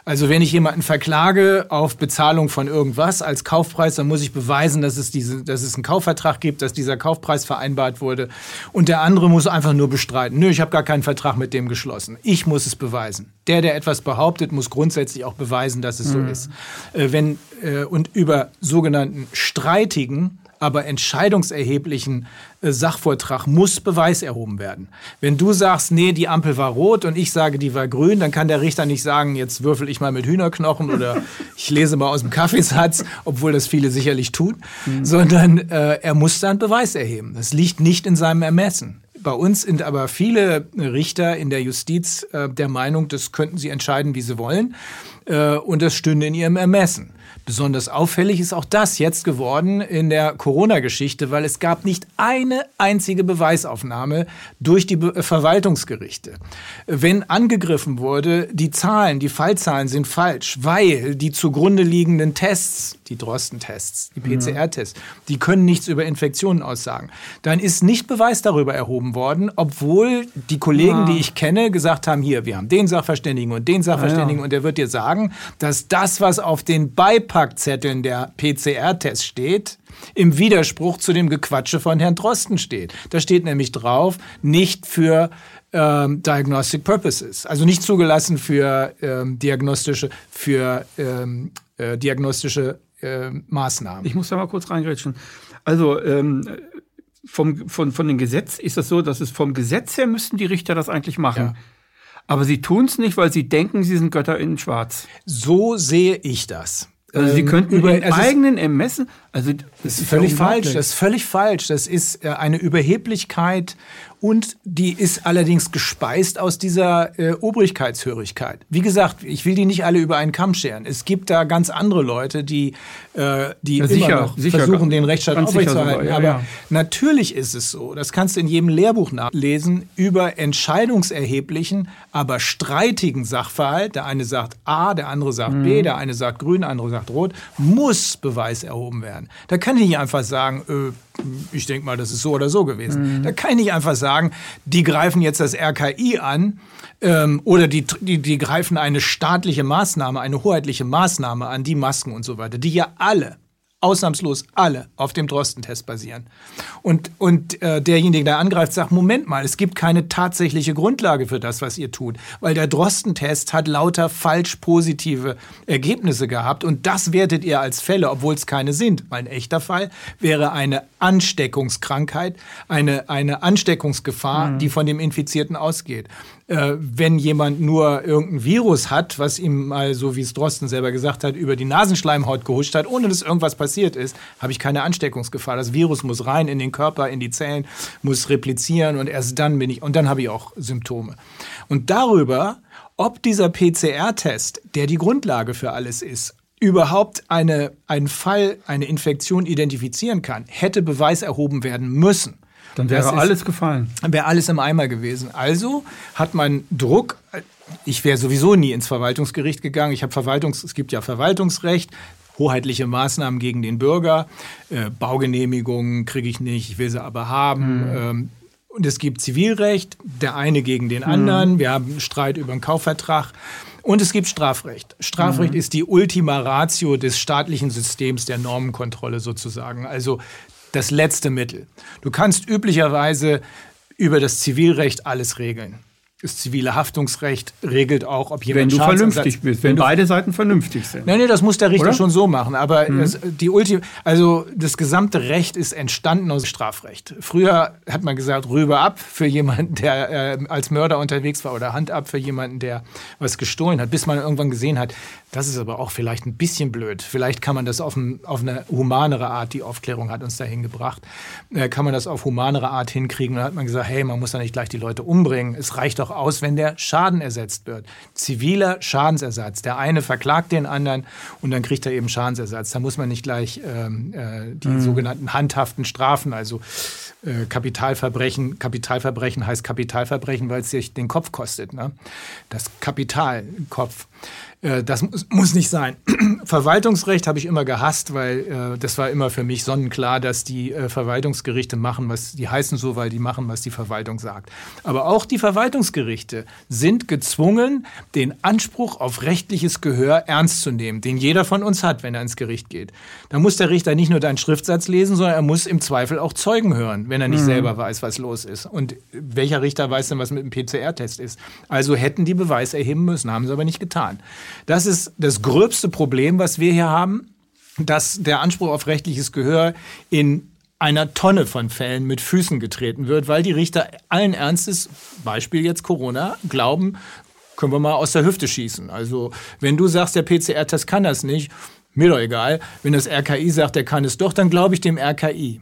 Also wenn ich jemanden verklage auf Bezahlung von irgendwas als Kaufpreis, dann muss ich beweisen, dass es, diese, dass es einen Kaufvertrag gibt, dass dieser Kaufpreis vereinbart wurde. Und der andere muss einfach nur bestreiten. Nö, ich habe gar keinen Vertrag mit dem geschlossen. Ich muss es beweisen. Der, der etwas behauptet, muss grundsätzlich auch beweisen, dass es mhm. so ist. Äh, wenn, äh, und über sogenannten streitigen aber entscheidungserheblichen äh, Sachvortrag muss Beweis erhoben werden. Wenn du sagst, nee, die Ampel war rot und ich sage, die war grün, dann kann der Richter nicht sagen, jetzt würfel ich mal mit Hühnerknochen oder ich lese mal aus dem Kaffeesatz, obwohl das viele sicherlich tun, mhm. sondern äh, er muss dann Beweis erheben. Das liegt nicht in seinem Ermessen. Bei uns sind aber viele Richter in der Justiz äh, der Meinung, das könnten sie entscheiden, wie sie wollen. Äh, und das stünde in ihrem Ermessen. Besonders auffällig ist auch das jetzt geworden in der Corona-Geschichte, weil es gab nicht eine einzige Beweisaufnahme durch die Be Verwaltungsgerichte. Wenn angegriffen wurde, die Zahlen, die Fallzahlen sind falsch, weil die zugrunde liegenden Tests, die Drosten-Tests, die PCR-Tests, die können nichts über Infektionen aussagen. Dann ist nicht Beweis darüber erhoben worden, obwohl die Kollegen, ja. die ich kenne, gesagt haben, hier, wir haben den Sachverständigen und den Sachverständigen ja, ja. und der wird dir sagen, dass das, was auf den Beipackzetteln der PCR-Tests steht, im Widerspruch zu dem Gequatsche von Herrn Drosten steht. Da steht nämlich drauf, nicht für ähm, Diagnostic Purposes, also nicht zugelassen für ähm, diagnostische, für ähm, äh, diagnostische äh, Maßnahmen. Ich muss da mal kurz reingrätschen. Also ähm, vom, von, von dem Gesetz ist es so, dass es vom Gesetz her müssten die Richter das eigentlich machen. Ja. Aber sie tun es nicht, weil sie denken, sie sind Götter in Schwarz. So sehe ich das. Also sie ähm, könnten über also eigenen Ermessen, also das ist völlig falsch. Das ist völlig falsch. Das ist äh, eine Überheblichkeit und die ist allerdings gespeist aus dieser äh, Obrigkeitshörigkeit. Wie gesagt, ich will die nicht alle über einen Kamm scheren. Es gibt da ganz andere Leute, die, äh, die ja, sicher, immer noch sicher, versuchen, den Rechtsstaat aufrechtzuerhalten. Ja, Aber ja. natürlich ist es so, das kannst du in jedem Lehrbuch nachlesen, über entscheidungserheblichen, aber streitigen Sachverhalt, der eine sagt A, der andere sagt mhm. B, der eine sagt Grün, der andere sagt Rot, muss Beweis erhoben werden. Da kann ich nicht einfach sagen, äh, ich denke mal, das ist so oder so gewesen. Mhm. Da kann ich nicht einfach sagen, die greifen jetzt das RKI an ähm, oder die, die, die greifen eine staatliche Maßnahme, eine hoheitliche Maßnahme an, die Masken und so weiter, die ja alle ausnahmslos alle auf dem Drosten-Test basieren. Und, und äh, derjenige, der angreift, sagt, Moment mal, es gibt keine tatsächliche Grundlage für das, was ihr tut, weil der Drosten-Test hat lauter falsch positive Ergebnisse gehabt und das wertet ihr als Fälle, obwohl es keine sind. Ein echter Fall wäre eine Ansteckungskrankheit, eine, eine Ansteckungsgefahr, mhm. die von dem Infizierten ausgeht äh, wenn jemand nur irgendein Virus hat, was ihm mal, so wie es Drosten selber gesagt hat, über die Nasenschleimhaut gehuscht hat, ohne dass irgendwas passiert ist, habe ich keine Ansteckungsgefahr. Das Virus muss rein in den Körper, in die Zellen, muss replizieren und erst dann bin ich, und dann habe ich auch Symptome. Und darüber, ob dieser PCR-Test, der die Grundlage für alles ist, überhaupt eine, einen Fall, eine Infektion identifizieren kann, hätte Beweis erhoben werden müssen. Dann wäre ist, alles gefallen. Wäre alles im Eimer gewesen. Also hat man Druck. Ich wäre sowieso nie ins Verwaltungsgericht gegangen. Ich habe Verwaltungs, es gibt ja Verwaltungsrecht, hoheitliche Maßnahmen gegen den Bürger. Äh, Baugenehmigungen kriege ich nicht, ich will sie aber haben. Mhm. Ähm, und es gibt Zivilrecht, der eine gegen den anderen. Mhm. Wir haben Streit über einen Kaufvertrag. Und es gibt Strafrecht. Strafrecht mhm. ist die Ultima Ratio des staatlichen Systems der Normenkontrolle sozusagen. Also das letzte Mittel. Du kannst üblicherweise über das Zivilrecht alles regeln. Das zivile Haftungsrecht regelt auch, ob jemand Wenn du vernünftig bist, wenn, wenn beide Seiten vernünftig sind. Nein, nein, das muss der Richter Oder? schon so machen. Aber mhm. das, die Ulti also das gesamte Recht ist entstanden aus Strafrecht. Früher hat man gesagt, rüber ab für jemanden, der äh, als Mörder unterwegs war oder Hand ab für jemanden, der was gestohlen hat, bis man irgendwann gesehen hat, das ist aber auch vielleicht ein bisschen blöd. Vielleicht kann man das auf, ein, auf eine humanere Art, die Aufklärung hat uns dahin gebracht, äh, kann man das auf humanere Art hinkriegen. Da hat man gesagt, hey, man muss da nicht gleich die Leute umbringen. Es reicht doch aus, wenn der Schaden ersetzt wird. Ziviler Schadensersatz. Der eine verklagt den anderen und dann kriegt er eben Schadensersatz. Da muss man nicht gleich ähm, äh, die mhm. sogenannten handhaften Strafen, also äh, Kapitalverbrechen. Kapitalverbrechen heißt Kapitalverbrechen, weil es sich den Kopf kostet. Ne? Das Kapital Kopf. Äh, das muss nicht sein. Verwaltungsrecht habe ich immer gehasst, weil äh, das war immer für mich sonnenklar, dass die äh, Verwaltungsgerichte machen, was die heißen so, weil die machen, was die Verwaltung sagt. Aber auch die Verwaltungsgerichte sind gezwungen, den Anspruch auf rechtliches Gehör ernst zu nehmen, den jeder von uns hat, wenn er ins Gericht geht. Da muss der Richter nicht nur deinen Schriftsatz lesen, sondern er muss im Zweifel auch Zeugen hören, wenn er nicht mhm. selber weiß, was los ist. Und welcher Richter weiß denn, was mit dem PCR-Test ist? Also hätten die Beweis erheben müssen, haben sie aber nicht getan. Das ist das gröbste Problem, was wir hier haben, dass der Anspruch auf rechtliches Gehör in einer Tonne von Fällen mit Füßen getreten wird, weil die Richter allen Ernstes, Beispiel jetzt Corona, glauben, können wir mal aus der Hüfte schießen. Also wenn du sagst, der PCR-Test kann das nicht, mir doch egal. Wenn das RKI sagt, er kann es doch, dann glaube ich dem RKI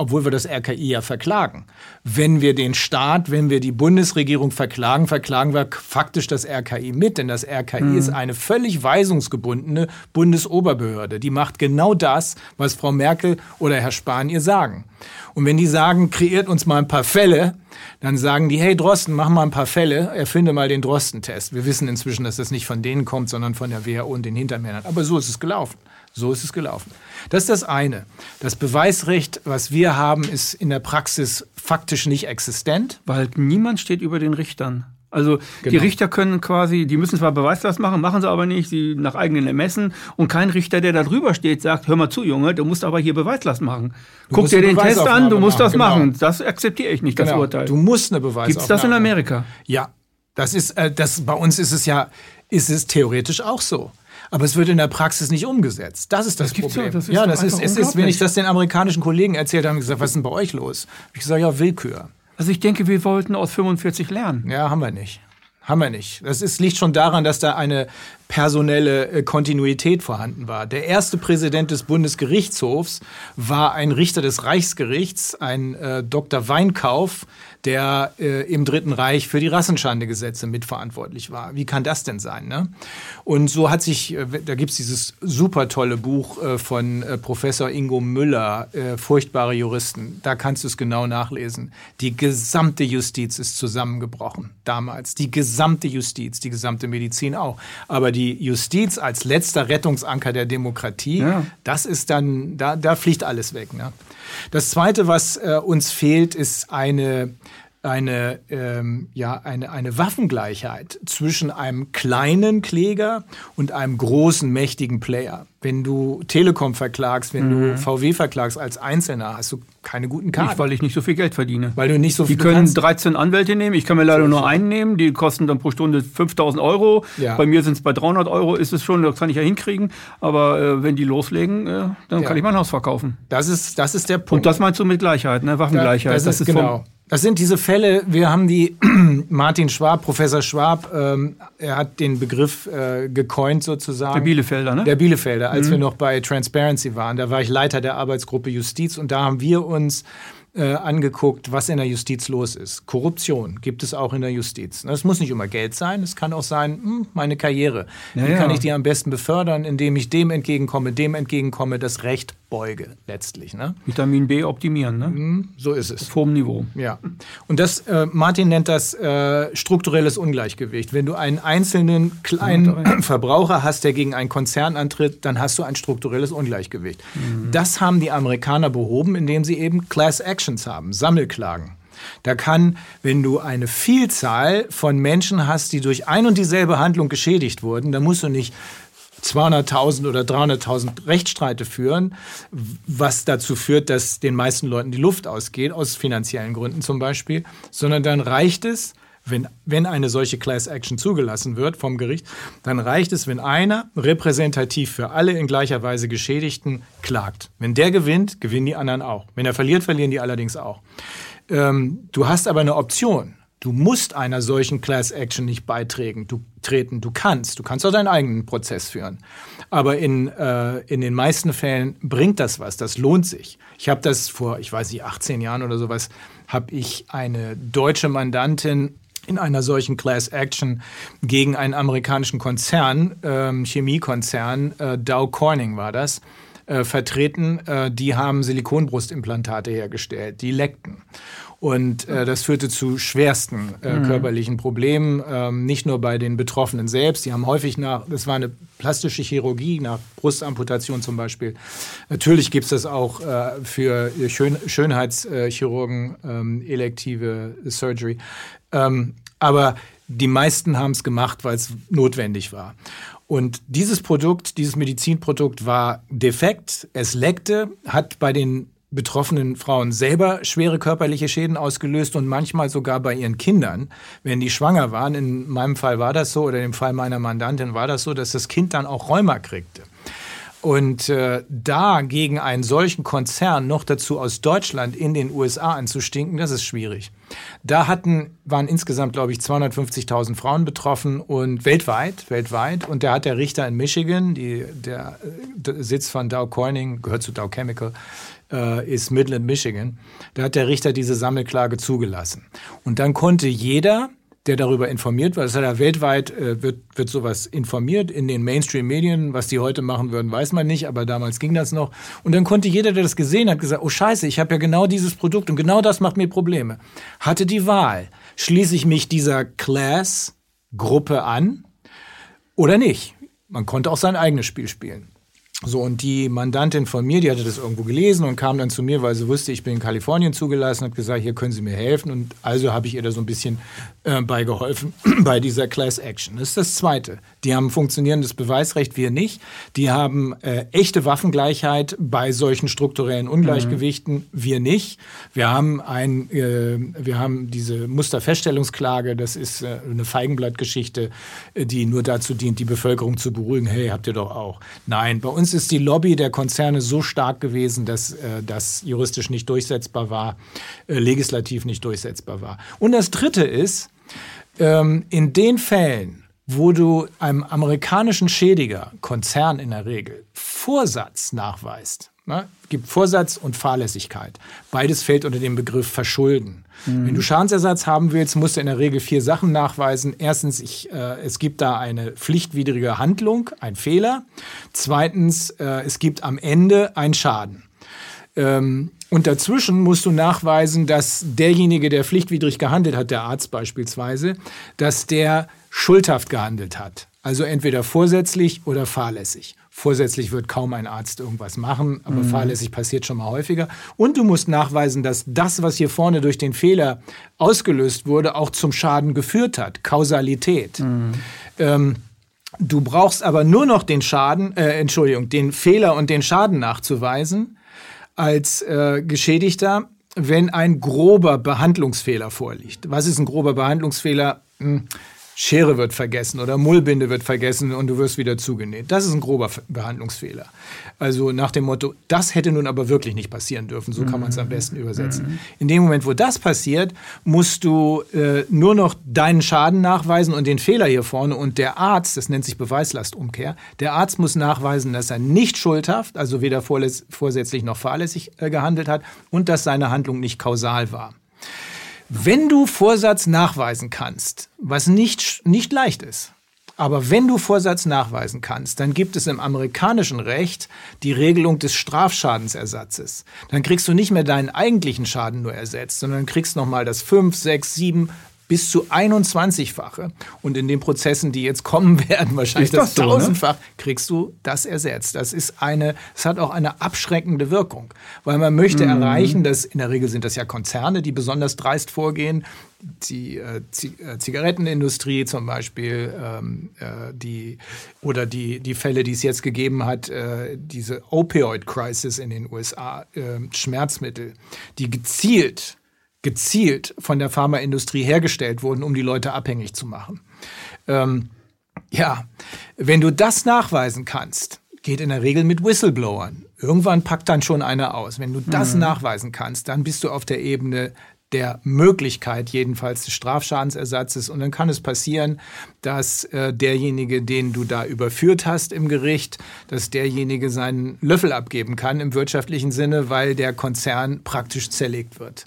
obwohl wir das RKI ja verklagen. Wenn wir den Staat, wenn wir die Bundesregierung verklagen, verklagen wir faktisch das RKI mit, denn das RKI mhm. ist eine völlig weisungsgebundene Bundesoberbehörde. Die macht genau das, was Frau Merkel oder Herr Spahn ihr sagen. Und wenn die sagen, kreiert uns mal ein paar Fälle, dann sagen die, hey Drosten, mach mal ein paar Fälle, erfinde mal den Drosten-Test. Wir wissen inzwischen, dass das nicht von denen kommt, sondern von der WHO und den Hintermännern. Aber so ist es gelaufen. So ist es gelaufen. Das ist das eine. Das Beweisrecht, was wir haben, ist in der Praxis faktisch nicht existent. Weil niemand steht über den Richtern. Also genau. die Richter können quasi, die müssen zwar Beweislast machen, machen sie aber nicht, sie nach eigenen Ermessen. Und kein Richter, der da drüber steht, sagt, hör mal zu, Junge, du musst aber hier Beweislast machen. Du Guck dir den Test an, du musst machen, das genau. machen. Das akzeptiere ich nicht, genau. das Urteil. Du musst eine Beweislast Gibt es das in Amerika? Ja. Das ist, äh, das, bei uns ist es ja, ist es theoretisch auch so. Aber es wird in der Praxis nicht umgesetzt. Das ist das, das Problem. Ja, das ist, ja, das ist, es ist, wenn ich das den amerikanischen Kollegen erzählt habe, gesagt, was ist denn bei euch los? Ich sage, ja, Willkür. Also ich denke, wir wollten aus 45 lernen. Ja, haben wir nicht. Haben wir nicht. Das ist, liegt schon daran, dass da eine personelle äh, Kontinuität vorhanden war. Der erste Präsident des Bundesgerichtshofs war ein Richter des Reichsgerichts, ein äh, Dr. Weinkauf, der äh, im Dritten Reich für die Rassenschandegesetze mitverantwortlich war. Wie kann das denn sein? Ne? Und so hat sich, äh, da gibt's dieses super tolle Buch äh, von äh, Professor Ingo Müller, äh, Furchtbare Juristen. Da kannst du es genau nachlesen. Die gesamte Justiz ist zusammengebrochen damals. Die gesamte Justiz, die gesamte Medizin auch. Aber die Justiz als letzter Rettungsanker der Demokratie, ja. das ist dann, da, da fliegt alles weg. Ne? Das Zweite, was äh, uns fehlt, ist eine eine, ähm, ja, eine, eine Waffengleichheit zwischen einem kleinen Kläger und einem großen, mächtigen Player. Wenn du Telekom verklagst, wenn mhm. du VW verklagst als Einzelner, hast du keine guten Karten. Nicht, weil ich nicht so viel Geld verdiene. Weil du nicht so viel Die können kannst. 13 Anwälte nehmen, ich kann mir leider nur einen nehmen, die kosten dann pro Stunde 5000 Euro. Ja. Bei mir sind es bei 300 Euro, ist es schon, das kann ich ja hinkriegen. Aber äh, wenn die loslegen, äh, dann ja. kann ich mein Haus verkaufen. Das ist, das ist der Punkt. Und das meinst du mit Gleichheit, ne? Waffengleichheit. das, das ist, genau. Das sind diese Fälle, wir haben die, Martin Schwab, Professor Schwab, ähm, er hat den Begriff äh, gecoint sozusagen. Der Bielefelder, ne? Der Bielefelder, als mhm. wir noch bei Transparency waren. Da war ich Leiter der Arbeitsgruppe Justiz und da haben wir uns äh, angeguckt, was in der Justiz los ist. Korruption gibt es auch in der Justiz. Es muss nicht immer Geld sein, es kann auch sein, hm, meine Karriere. Ja, Wie ja. kann ich die am besten befördern, indem ich dem entgegenkomme, dem entgegenkomme, das Recht beuge letztlich. Ne? Vitamin B optimieren, ne? Hm, so ist es. Auf hohem Niveau. Ja. Und das, äh, Martin nennt das äh, strukturelles Ungleichgewicht. Wenn du einen einzelnen kleinen Verbraucher hast, der gegen einen Konzern antritt, dann hast du ein strukturelles Ungleichgewicht. Mhm. Das haben die Amerikaner behoben, indem sie eben Class Actions haben, Sammelklagen. Da kann, wenn du eine Vielzahl von Menschen hast, die durch ein und dieselbe Handlung geschädigt wurden, da musst du nicht 200.000 oder 300.000 Rechtsstreite führen, was dazu führt, dass den meisten Leuten die Luft ausgeht, aus finanziellen Gründen zum Beispiel, sondern dann reicht es, wenn, wenn eine solche Class Action zugelassen wird vom Gericht, dann reicht es, wenn einer repräsentativ für alle in gleicher Weise Geschädigten klagt. Wenn der gewinnt, gewinnen die anderen auch. Wenn er verliert, verlieren die allerdings auch. Ähm, du hast aber eine Option. Du musst einer solchen Class Action nicht beitreten. Du treten, du kannst. Du kannst auch deinen eigenen Prozess führen. Aber in, äh, in den meisten Fällen bringt das was. Das lohnt sich. Ich habe das vor, ich weiß nicht, 18 Jahren oder sowas, habe ich eine deutsche Mandantin in einer solchen Class Action gegen einen amerikanischen Konzern, ähm, Chemiekonzern, äh, Dow Corning war das, äh, vertreten. Äh, die haben Silikonbrustimplantate hergestellt, die leckten. Und äh, das führte zu schwersten äh, mhm. körperlichen Problemen, ähm, nicht nur bei den Betroffenen selbst. Die haben häufig nach, das war eine plastische Chirurgie, nach Brustamputation zum Beispiel. Natürlich gibt es das auch äh, für Schön Schönheitschirurgen, ähm, elektive Surgery. Ähm, aber die meisten haben es gemacht, weil es notwendig war. Und dieses Produkt, dieses Medizinprodukt war defekt, es leckte, hat bei den betroffenen Frauen selber schwere körperliche Schäden ausgelöst und manchmal sogar bei ihren Kindern, wenn die schwanger waren. In meinem Fall war das so oder im Fall meiner Mandantin war das so, dass das Kind dann auch Rheuma kriegte. Und äh, da gegen einen solchen Konzern noch dazu aus Deutschland in den USA anzustinken, das ist schwierig. Da hatten, waren insgesamt, glaube ich, 250.000 Frauen betroffen und weltweit, weltweit. Und da hat der Richter in Michigan, die, der, der Sitz von Dow Corning, gehört zu Dow Chemical, äh, ist Midland, Michigan. Da hat der Richter diese Sammelklage zugelassen. Und dann konnte jeder, der darüber informiert war, das hat ja weltweit, äh, wird, wird sowas informiert in den Mainstream-Medien. Was die heute machen würden, weiß man nicht, aber damals ging das noch. Und dann konnte jeder, der das gesehen hat, gesagt, oh scheiße, ich habe ja genau dieses Produkt und genau das macht mir Probleme. Hatte die Wahl, schließe ich mich dieser Class-Gruppe an oder nicht? Man konnte auch sein eigenes Spiel spielen. So, und die Mandantin von mir, die hatte das irgendwo gelesen und kam dann zu mir, weil sie wusste, ich bin in Kalifornien zugelassen, hat gesagt, hier können Sie mir helfen. Und also habe ich ihr da so ein bisschen äh, beigeholfen bei dieser Class Action. Das ist das Zweite. Die haben funktionierendes Beweisrecht, wir nicht. Die haben äh, echte Waffengleichheit bei solchen strukturellen Ungleichgewichten, mhm. wir nicht. Wir haben ein, äh, wir haben diese Musterfeststellungsklage, das ist äh, eine Feigenblattgeschichte, äh, die nur dazu dient, die Bevölkerung zu beruhigen. Hey, habt ihr doch auch. Nein, bei uns ist die Lobby der Konzerne so stark gewesen, dass äh, das juristisch nicht durchsetzbar war, äh, legislativ nicht durchsetzbar war. Und das Dritte ist, ähm, in den Fällen, wo du einem amerikanischen Schädiger, Konzern in der Regel, Vorsatz nachweist, ne, gibt Vorsatz und Fahrlässigkeit. Beides fällt unter den Begriff Verschulden. Mhm. Wenn du Schadensersatz haben willst, musst du in der Regel vier Sachen nachweisen. Erstens, ich, äh, es gibt da eine pflichtwidrige Handlung, ein Fehler. Zweitens, äh, es gibt am Ende einen Schaden. Ähm, und dazwischen musst du nachweisen, dass derjenige, der pflichtwidrig gehandelt hat, der Arzt beispielsweise, dass der schuldhaft gehandelt hat. Also entweder vorsätzlich oder fahrlässig. Vorsätzlich wird kaum ein Arzt irgendwas machen, aber mhm. fahrlässig passiert schon mal häufiger. Und du musst nachweisen, dass das, was hier vorne durch den Fehler ausgelöst wurde, auch zum Schaden geführt hat. Kausalität. Mhm. Ähm, du brauchst aber nur noch den Schaden, äh, Entschuldigung, den Fehler und den Schaden nachzuweisen als äh, Geschädigter, wenn ein grober Behandlungsfehler vorliegt. Was ist ein grober Behandlungsfehler? Hm Schere wird vergessen oder Mullbinde wird vergessen und du wirst wieder zugenäht. Das ist ein grober Behandlungsfehler. Also nach dem Motto, das hätte nun aber wirklich nicht passieren dürfen. So kann man es am besten übersetzen. Mhm. In dem Moment, wo das passiert, musst du äh, nur noch deinen Schaden nachweisen und den Fehler hier vorne. Und der Arzt, das nennt sich Beweislastumkehr, der Arzt muss nachweisen, dass er nicht schuldhaft, also weder vorsätzlich noch fahrlässig äh, gehandelt hat und dass seine Handlung nicht kausal war. Wenn du Vorsatz nachweisen kannst, was nicht, nicht leicht ist, aber wenn du Vorsatz nachweisen kannst, dann gibt es im amerikanischen Recht die Regelung des Strafschadensersatzes. Dann kriegst du nicht mehr deinen eigentlichen Schaden nur ersetzt, sondern kriegst nochmal das 5, 6, 7, bis zu 21-fache. Und in den Prozessen, die jetzt kommen werden, wahrscheinlich das, tausendfach, ne? kriegst du das ersetzt. Das ist eine, es hat auch eine abschreckende Wirkung, weil man möchte mhm. erreichen, dass in der Regel sind das ja Konzerne, die besonders dreist vorgehen. Die äh, äh Zigarettenindustrie zum Beispiel, ähm, äh, die oder die die Fälle, die es jetzt gegeben hat, äh, diese Opioid-Crisis in den USA, ähm, Schmerzmittel, die gezielt gezielt von der Pharmaindustrie hergestellt wurden, um die Leute abhängig zu machen. Ähm, ja, wenn du das nachweisen kannst, geht in der Regel mit Whistleblowern. Irgendwann packt dann schon einer aus. Wenn du das mhm. nachweisen kannst, dann bist du auf der Ebene der Möglichkeit jedenfalls des Strafschadensersatzes. Und dann kann es passieren, dass äh, derjenige, den du da überführt hast im Gericht, dass derjenige seinen Löffel abgeben kann im wirtschaftlichen Sinne, weil der Konzern praktisch zerlegt wird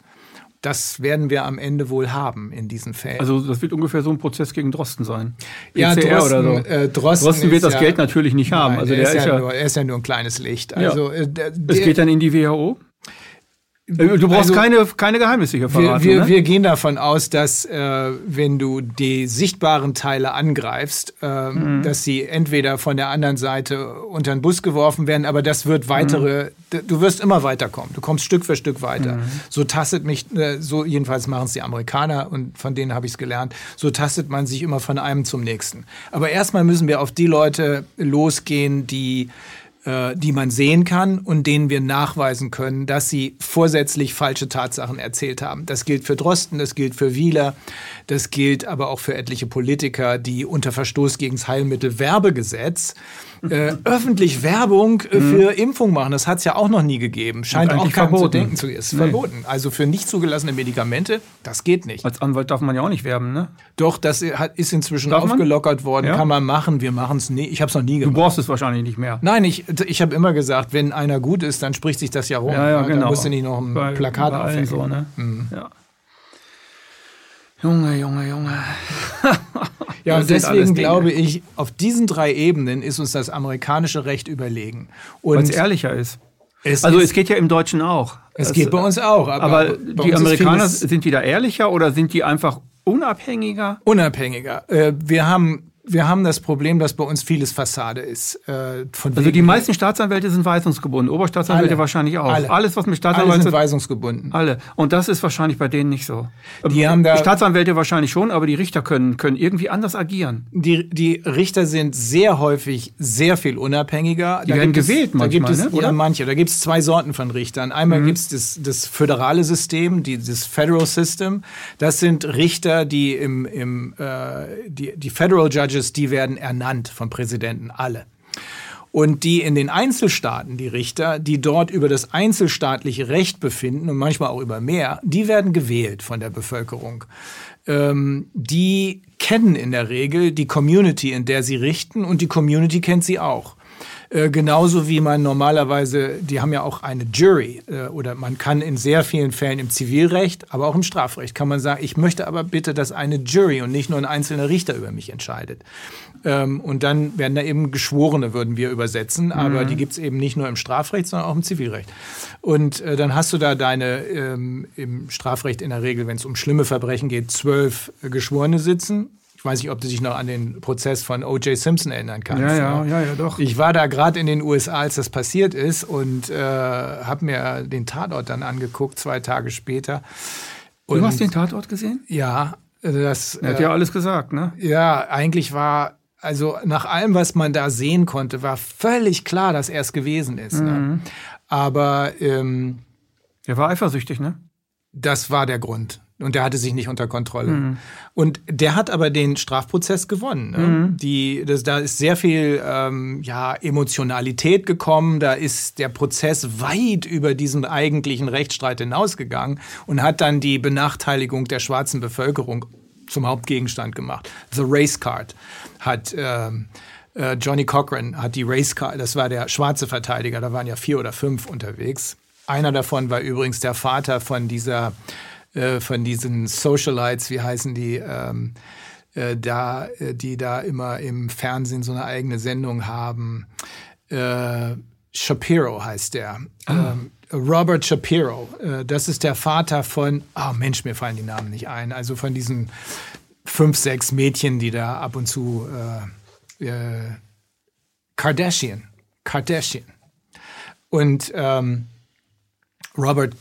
das werden wir am Ende wohl haben in diesen Fällen. Also das wird ungefähr so ein Prozess gegen Drosten sein. Ja, Drosten, oder so. äh, Drosten, Drosten wird das ja, Geld natürlich nicht haben. Nein, also der, der ist, ja, nur, er ist ja nur ein kleines Licht. Also, ja. äh, es geht dann in die WHO? Äh, du brauchst also, keine, keine Geheimnisse hier verraten. Wir, wir, ne? wir gehen davon aus, dass äh, wenn du die sichtbaren Teile angreifst, äh, mhm. dass sie entweder von der anderen Seite unter den Bus geworfen werden, aber das wird weitere, mhm. du wirst immer weiterkommen. Du kommst Stück für Stück weiter. Mhm. So tastet mich, äh, so jedenfalls machen es die Amerikaner und von denen habe ich es gelernt, so tastet man sich immer von einem zum nächsten. Aber erstmal müssen wir auf die Leute losgehen, die äh, die man sehen kann und denen wir nachweisen können, dass sie vorsätzlich falsche Tatsachen erzählt haben. Das gilt für Drosten, das gilt für Wieler, das gilt aber auch für etliche Politiker, die unter Verstoß gegen das Heilmittelwerbegesetz äh, öffentlich Werbung äh, mhm. für Impfung machen. Das hat es ja auch noch nie gegeben. Scheint auch keinem zu denken zu ist. Nee. Verboten. Also für nicht zugelassene Medikamente, das geht nicht. Als Anwalt darf man ja auch nicht werben, ne? Doch, das ist inzwischen darf aufgelockert man? worden. Ja? Kann man machen. Wir machen es nie. Ich habe es noch nie gemacht. Du brauchst es wahrscheinlich nicht mehr. Nein, ich, ich habe immer gesagt, wenn einer gut ist, dann spricht sich das ja rum. Ja, ja, genau. Dann musst du nicht noch ein bei, Plakat aufhängen. So, ne? Mhm. Ja. Junge, Junge, Junge. ja, und deswegen glaube ich, auf diesen drei Ebenen ist uns das amerikanische Recht überlegen. Weil es ehrlicher ist. Es also ist, es geht ja im Deutschen auch. Es das, geht bei uns auch. Aber, aber die Amerikaner sind die da ehrlicher oder sind die einfach unabhängiger? Unabhängiger. Äh, wir haben wir haben das Problem, dass bei uns vieles Fassade ist. Äh, also die meisten Staatsanwälte sind weisungsgebunden, Oberstaatsanwälte alle. wahrscheinlich auch. Alle. Alles, was mit Staatsanwälten... Alle sind weisungsgebunden. Alle. Und das ist wahrscheinlich bei denen nicht so. Die haben da Staatsanwälte wahrscheinlich schon, aber die Richter können, können irgendwie anders agieren. Die, die Richter sind sehr häufig sehr viel unabhängiger. Die da werden gewählt manchmal, da gibt es, ne? oder? Ja, manche. Da gibt es zwei Sorten von Richtern. Einmal mhm. gibt es das, das föderale System, die, das Federal System. Das sind Richter, die im, im äh, die, die Federal Judges, die werden ernannt vom Präsidenten, alle. Und die in den Einzelstaaten, die Richter, die dort über das einzelstaatliche Recht befinden und manchmal auch über mehr, die werden gewählt von der Bevölkerung. Ähm, die kennen in der Regel die Community, in der sie richten und die Community kennt sie auch. Äh, genauso wie man normalerweise, die haben ja auch eine Jury äh, oder man kann in sehr vielen Fällen im Zivilrecht, aber auch im Strafrecht kann man sagen, ich möchte aber bitte, dass eine Jury und nicht nur ein einzelner Richter über mich entscheidet. Ähm, und dann werden da eben Geschworene, würden wir übersetzen, aber mhm. die gibt's eben nicht nur im Strafrecht, sondern auch im Zivilrecht. Und äh, dann hast du da deine ähm, im Strafrecht in der Regel, wenn es um schlimme Verbrechen geht, zwölf Geschworene sitzen ich weiß nicht, ob du dich noch an den Prozess von O.J. Simpson erinnern kannst. Ja, ja, ja, ja, doch. Ich war da gerade in den USA, als das passiert ist und äh, habe mir den Tatort dann angeguckt, zwei Tage später. Und, du hast den Tatort gesehen? Ja. Das, er hat ja äh, alles gesagt, ne? Ja, eigentlich war, also nach allem, was man da sehen konnte, war völlig klar, dass er es gewesen ist. Ne? Mhm. Ne? Aber ähm, er war eifersüchtig, ne? Das war der Grund. Und der hatte sich nicht unter Kontrolle. Mhm. Und der hat aber den Strafprozess gewonnen. Ne? Mhm. Die, das, da ist sehr viel ähm, ja, Emotionalität gekommen. Da ist der Prozess weit über diesen eigentlichen Rechtsstreit hinausgegangen und hat dann die Benachteiligung der schwarzen Bevölkerung zum Hauptgegenstand gemacht. The Race Card hat ähm, äh, Johnny Cochran hat die Race Card, das war der schwarze Verteidiger, da waren ja vier oder fünf unterwegs. Einer davon war übrigens der Vater von dieser äh, von diesen Socialites, wie heißen die, ähm, äh, da, äh, die da immer im Fernsehen so eine eigene Sendung haben. Äh, Shapiro heißt der. Ah. Ähm, Robert Shapiro. Äh, das ist der Vater von, oh Mensch, mir fallen die Namen nicht ein. Also von diesen fünf, sechs Mädchen, die da ab und zu Kardashian. Kardashian. Und ähm, Robert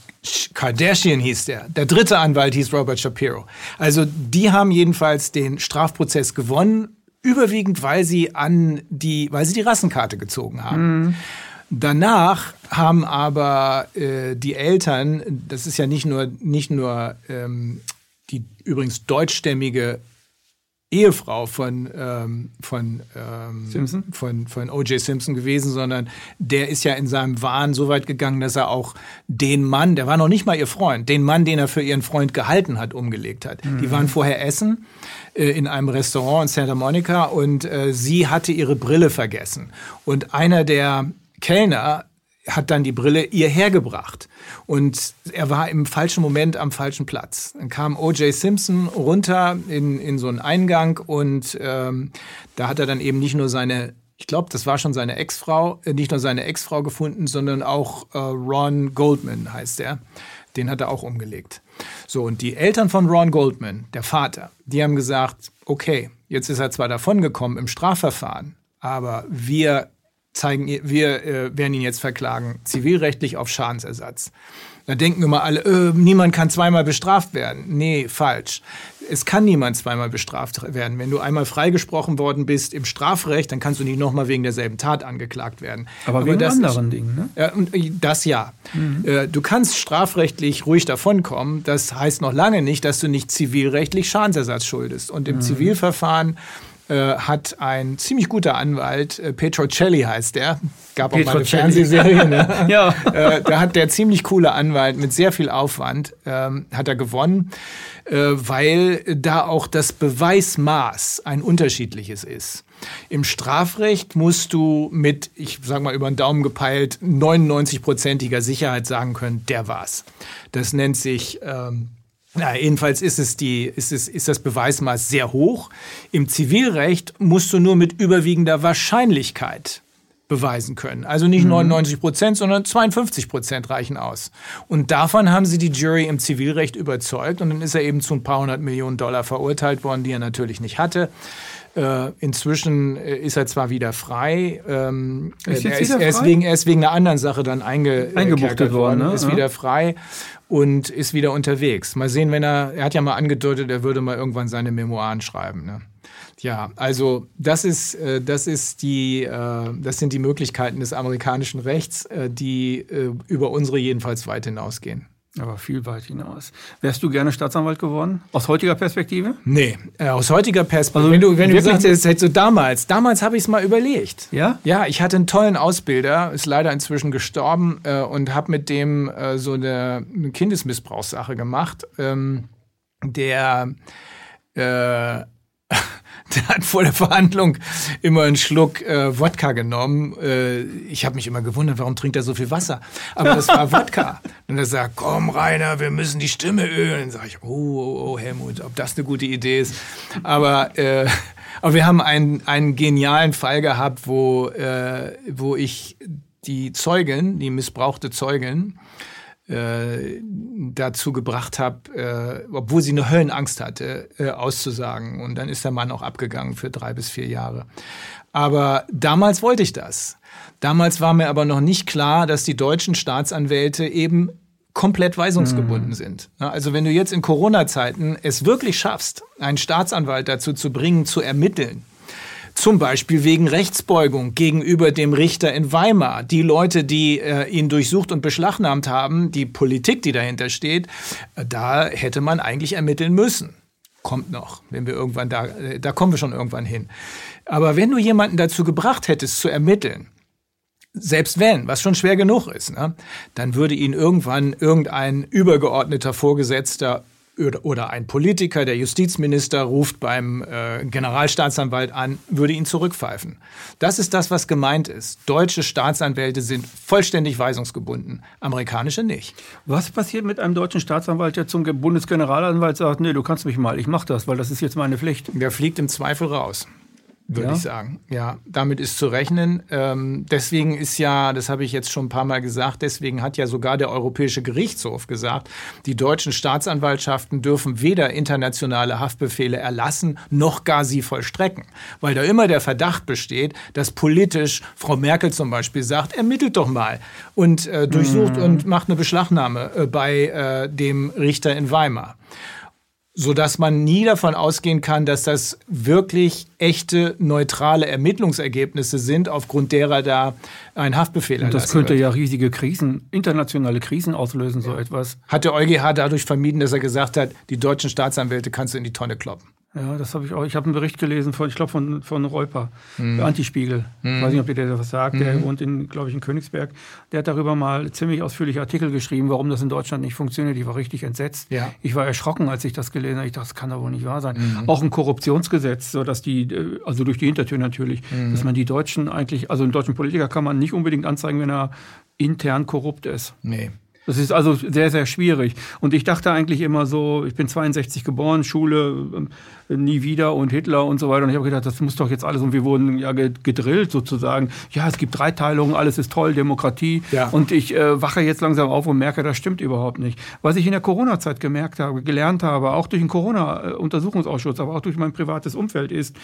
Kardashian hieß der. Der dritte Anwalt hieß Robert Shapiro. Also die haben jedenfalls den Strafprozess gewonnen, überwiegend weil sie an die, weil sie die Rassenkarte gezogen haben. Mhm. Danach haben aber äh, die Eltern, das ist ja nicht nur nicht nur ähm, die übrigens deutschstämmige Ehefrau von, ähm, von, ähm, Simpson? von, von O.J. Simpson gewesen, sondern der ist ja in seinem Wahn so weit gegangen, dass er auch den Mann, der war noch nicht mal ihr Freund, den Mann, den er für ihren Freund gehalten hat, umgelegt hat. Mhm. Die waren vorher essen äh, in einem Restaurant in Santa Monica und äh, sie hatte ihre Brille vergessen. Und einer der Kellner hat dann die Brille ihr hergebracht. Und er war im falschen Moment am falschen Platz. Dann kam O.J. Simpson runter in, in so einen Eingang und ähm, da hat er dann eben nicht nur seine, ich glaube, das war schon seine Ex-Frau, äh, nicht nur seine Ex-Frau gefunden, sondern auch äh, Ron Goldman heißt er. Den hat er auch umgelegt. So, und die Eltern von Ron Goldman, der Vater, die haben gesagt, okay, jetzt ist er zwar davongekommen im Strafverfahren, aber wir zeigen, wir äh, werden ihn jetzt verklagen, zivilrechtlich auf Schadensersatz. Da denken immer alle, äh, niemand kann zweimal bestraft werden. Nee, falsch. Es kann niemand zweimal bestraft werden. Wenn du einmal freigesprochen worden bist im Strafrecht, dann kannst du nicht nochmal wegen derselben Tat angeklagt werden. Aber, Aber wegen anderen Dingen, ne? Ja, äh, das ja. Mhm. Äh, du kannst strafrechtlich ruhig davonkommen. Das heißt noch lange nicht, dass du nicht zivilrechtlich Schadensersatz schuldest. Und im mhm. Zivilverfahren hat ein ziemlich guter Anwalt, äh, Petrocelli heißt der, gab auch mal eine Fernsehserie, ne? ja. Äh, da hat der ziemlich coole Anwalt mit sehr viel Aufwand, ähm, hat er gewonnen, äh, weil da auch das Beweismaß ein unterschiedliches ist. Im Strafrecht musst du mit, ich sag mal über den Daumen gepeilt, 99-prozentiger Sicherheit sagen können, der war's. Das nennt sich ähm, na, jedenfalls ist es die, ist es, ist das Beweismaß sehr hoch. Im Zivilrecht musst du nur mit überwiegender Wahrscheinlichkeit beweisen können. Also nicht 99 mhm. Prozent, sondern 52 Prozent reichen aus. Und davon haben sie die Jury im Zivilrecht überzeugt und dann ist er eben zu ein paar hundert Millionen Dollar verurteilt worden, die er natürlich nicht hatte. Äh, inzwischen äh, ist er zwar wieder frei. Ähm, Ist er, jetzt ist, wieder er, ist frei? wegen, er ist wegen einer anderen Sache dann einge, Eingebuchtet äh, worden, ne? ist Ja. wieder frei und ist wieder unterwegs. Mal sehen, wenn er, er hat ja mal angedeutet, er würde mal irgendwann seine Memoiren schreiben. Ne? Ja, also das ist, äh, das ist die, äh, das sind die Möglichkeiten des amerikanischen Rechts, äh, die über unsere jedenfalls weit hinausgehen. Aber viel weit hinaus. Wärst du gerne Staatsanwalt geworden? Aus heutiger Perspektive? Nee, äh, aus heutiger Perspektive. Also wenn du, wenn du gesagt hättest, hättest du damals, damals habe ich es mal überlegt. Ja? Ja, ich hatte einen tollen Ausbilder, ist leider inzwischen gestorben äh, und habe mit dem äh, so eine, eine Kindesmissbrauchssache gemacht. Ähm, der, äh, der hat vor der Verhandlung immer einen Schluck äh, Wodka genommen. Äh, ich habe mich immer gewundert, warum trinkt er so viel Wasser? Aber das war Wodka. Und er sagt, komm Rainer, wir müssen die Stimme ölen. Dann sage ich, oh, oh, oh, Helmut, ob das eine gute Idee ist. Aber, äh, aber wir haben einen, einen genialen Fall gehabt, wo, äh, wo ich die Zeugin, die missbrauchte Zeugin, äh, dazu gebracht habe, äh, obwohl sie eine Höllenangst hatte, äh, auszusagen. Und dann ist der Mann auch abgegangen für drei bis vier Jahre. Aber damals wollte ich das. Damals war mir aber noch nicht klar, dass die deutschen Staatsanwälte eben komplett weisungsgebunden sind. Ja, Also wenn du jetzt in Corona-Zeiten es wirklich schaffst, einen Staatsanwalt dazu zu bringen, zu ermitteln, zum Beispiel wegen Rechtsbeugung gegenüber dem Richter in Weimar. Die Leute, die äh, ihn durchsucht und beschlagnahmt haben, die Politik, die dahinter steht, äh, da hätte man eigentlich ermitteln müssen. Kommt noch, wenn wir irgendwann da, äh, da kommen wir schon irgendwann hin. Aber wenn du jemanden dazu gebracht hättest zu ermitteln, selbst wenn, was schon schwer genug ist, ne, dann würde ihn irgendwann irgendein übergeordneter Vorgesetzter oder, oder ein Politiker, der Justizminister, ruft beim äh, Generalstaatsanwalt an, würde ihn zurückpfeifen. Das ist das, was gemeint ist. Deutsche Staatsanwälte sind vollständig weisungsgebunden, amerikanische nicht. Was passiert mit einem deutschen Staatsanwalt, der zum Bundesgeneralanwalt sagt, nee, du kannst mich mal, ich mach das, weil das ist jetzt meine Pflicht. Der fliegt im Zweifel raus, würde Ja? ich sagen. Ja, damit ist zu rechnen. Ähm, deswegen ist ja, das habe ich jetzt schon ein paar Mal gesagt, deswegen hat ja sogar der Europäische Gerichtshof gesagt, die deutschen Staatsanwaltschaften dürfen weder internationale Haftbefehle erlassen, noch gar sie vollstrecken. Weil da immer der Verdacht besteht, dass politisch Frau Merkel zum Beispiel sagt, ermittelt doch mal und äh, durchsucht und macht eine Beschlagnahme äh, bei äh, dem Richter in Weimar so dass man nie davon ausgehen kann, dass das wirklich echte neutrale Ermittlungsergebnisse sind, aufgrund derer da ein Haftbefehl Und das könnte wird. ja riesige Krisen, internationale Krisen auslösen, so etwas. Hat der EuGH dadurch vermieden, dass er gesagt hat, die deutschen Staatsanwälte kannst du in die Tonne kloppen. Ja, das habe ich auch. Ich habe einen Bericht gelesen von, ich glaube, von, von Reuper, Mhm. der Antispiegel. Ich weiß nicht, ob dir der was sagt. Der wohnt in, glaube ich, in Königsberg. Der hat darüber mal ziemlich ausführliche Artikel geschrieben, warum das in Deutschland nicht funktioniert. Ich war richtig entsetzt. Ja. Mhm. Ich war erschrocken, als ich das gelesen habe. Ich dachte, das kann doch wohl nicht wahr sein. Auch ein Korruptionsgesetz, so dass die, äh, also durch die Hintertür natürlich, Mhm. dass man die Deutschen eigentlich, also einen deutschen Politiker kann man nicht unbedingt anzeigen, wenn er intern korrupt ist. Nee. Das ist also sehr, sehr schwierig. Und ich dachte eigentlich immer so, ich bin 62 geboren, Schule, ähm, nie wieder und Hitler und so weiter. Und ich habe gedacht, das muss doch jetzt alles, und wir wurden ja ge- gedrillt sozusagen. Ja, es gibt Dreiteilungen, alles ist toll, Demokratie. Ja. Und ich äh, wache jetzt langsam auf und merke, das stimmt überhaupt nicht. Was ich in der Corona-Zeit gemerkt habe, gelernt habe, auch durch den Corona-Untersuchungsausschuss, aber auch durch mein privates Umfeld ist,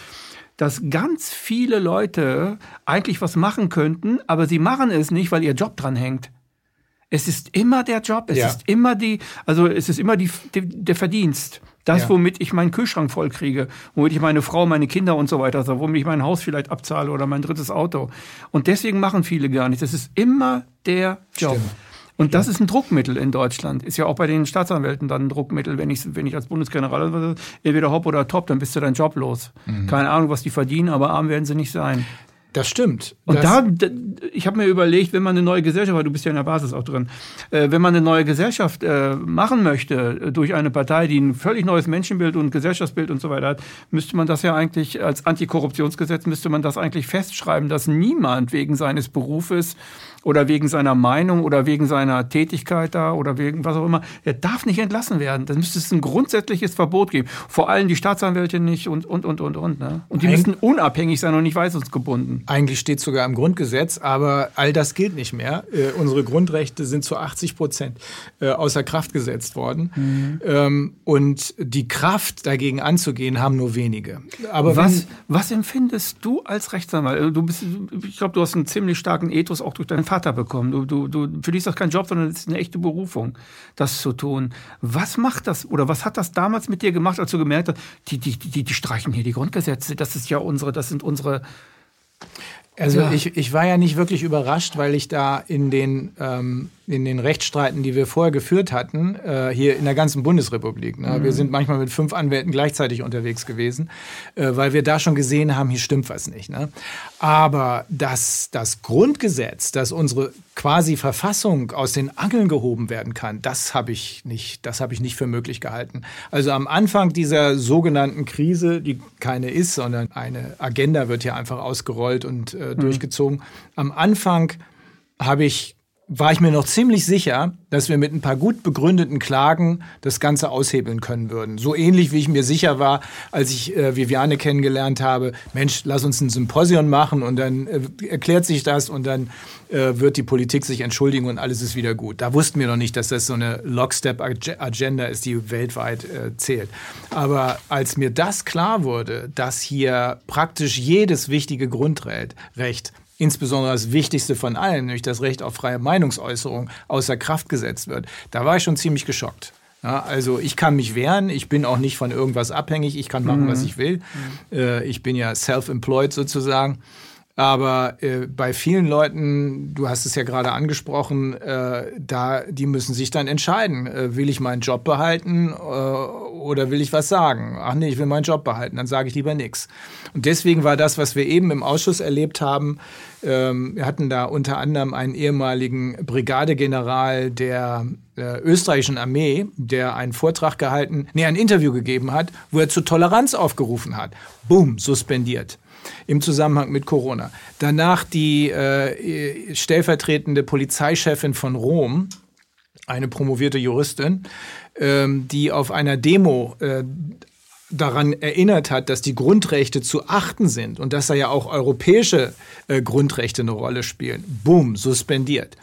dass ganz viele Leute eigentlich was machen könnten, aber sie machen es nicht, weil ihr Job dran hängt. Es ist immer der Job, es Ja. ist immer die, also es ist immer die, die, der Verdienst. Das, Ja. womit ich meinen Kühlschrank voll kriege, womit ich meine Frau, meine Kinder und so weiter, also womit ich mein Haus vielleicht abzahle oder mein drittes Auto. Und deswegen machen viele gar nichts. Es ist immer der Job. Stimmt. Und das ist ein Druckmittel in Deutschland. Ist ja auch bei den Staatsanwälten dann ein Druckmittel. Wenn ich, wenn ich als Bundesgeneral entweder hopp oder top, dann bist du dein Job los. Mhm. Keine Ahnung, was die verdienen, aber arm werden sie nicht sein. Das stimmt. Und das, da, ich habe mir überlegt, wenn man eine neue Gesellschaft, weil du bist ja in der Basis auch drin, äh, wenn man eine neue Gesellschaft äh, machen möchte äh, durch eine Partei, die ein völlig neues Menschenbild und Gesellschaftsbild und so weiter hat, müsste man das ja eigentlich als Antikorruptionsgesetz müsste man das eigentlich festschreiben, dass niemand wegen seines Berufes oder wegen seiner Meinung oder wegen seiner Tätigkeit da oder wegen was auch immer. Er darf nicht entlassen werden. Da müsste es ein grundsätzliches Verbot geben. Vor allem die Staatsanwälte nicht und, und, und, und, und. Ne? Und die Eig müssen unabhängig sein und nicht weisungsgebunden. Eigentlich steht sogar im Grundgesetz, aber all das gilt nicht mehr. Äh, unsere Grundrechte sind zu 80 Prozent äh, außer Kraft gesetzt worden. Mhm. Ähm, und die Kraft dagegen anzugehen, haben nur wenige. Aber was, was empfindest du als Rechtsanwalt? Du bist, ich glaube, du hast einen ziemlich starken Ethos auch durch deinen Vater bekommen. Du, du, du, für dich ist das kein Job, sondern es ist eine echte Berufung, das zu tun. Was macht das oder was hat das damals mit dir gemacht, als du gemerkt hast, die, die, die, die streichen hier die Grundgesetze, das ist ja unsere, das sind unsere also ja. ich, ich war ja nicht wirklich überrascht, weil ich da in den ähm, in den Rechtsstreiten, die wir vorher geführt hatten, äh, hier in der ganzen Bundesrepublik. Ne? Mhm. Wir sind manchmal mit fünf Anwälten gleichzeitig unterwegs gewesen, äh, weil wir da schon gesehen haben, hier stimmt was nicht. Ne? Aber dass das Grundgesetz, dass unsere quasi Verfassung aus den Angeln gehoben werden kann, das habe ich nicht, das habe ich nicht für möglich gehalten. Also am Anfang dieser sogenannten Krise, die keine ist, sondern eine Agenda wird hier einfach ausgerollt und äh, mhm. durchgezogen. Am Anfang habe ich war ich mir noch ziemlich sicher, dass wir mit ein paar gut begründeten Klagen das Ganze aushebeln können würden. So ähnlich wie ich mir sicher war, als ich äh, Viviane kennengelernt habe, Mensch, lass uns ein Symposion machen und dann äh, erklärt sich das und dann äh, wird die Politik sich entschuldigen und alles ist wieder gut. Da wussten wir noch nicht, dass das so eine Lockstep-Agenda ist, die weltweit äh, zählt. Aber als mir das klar wurde, dass hier praktisch jedes wichtige Grundrecht insbesondere das Wichtigste von allen, nämlich das Recht auf freie Meinungsäußerung, außer Kraft gesetzt wird. Da war ich schon ziemlich geschockt. Ja, also ich kann mich wehren, ich bin auch nicht von irgendwas abhängig, ich kann machen, mhm. was ich will. Mhm. Äh, ich bin ja self-employed sozusagen. Aber äh, bei vielen Leuten, du hast es ja gerade angesprochen, äh, da die müssen sich dann entscheiden, äh, will ich meinen Job behalten äh, oder will ich was sagen? Ach nee, ich will meinen Job behalten, dann sage ich lieber nichts. Und deswegen war das, was wir eben im Ausschuss erlebt haben, ähm, wir hatten da unter anderem einen ehemaligen Brigadegeneral der äh, österreichischen Armee, der einen Vortrag gehalten, nee, ein Interview gegeben hat, wo er zur Toleranz aufgerufen hat. Boom, suspendiert im Zusammenhang mit Corona. Danach die äh, stellvertretende Polizeichefin von Rom, eine promovierte Juristin, ähm, die auf einer Demo äh, daran erinnert hat, dass die Grundrechte zu achten sind und dass da ja auch europäische äh, Grundrechte eine Rolle spielen. Boom, suspendiert.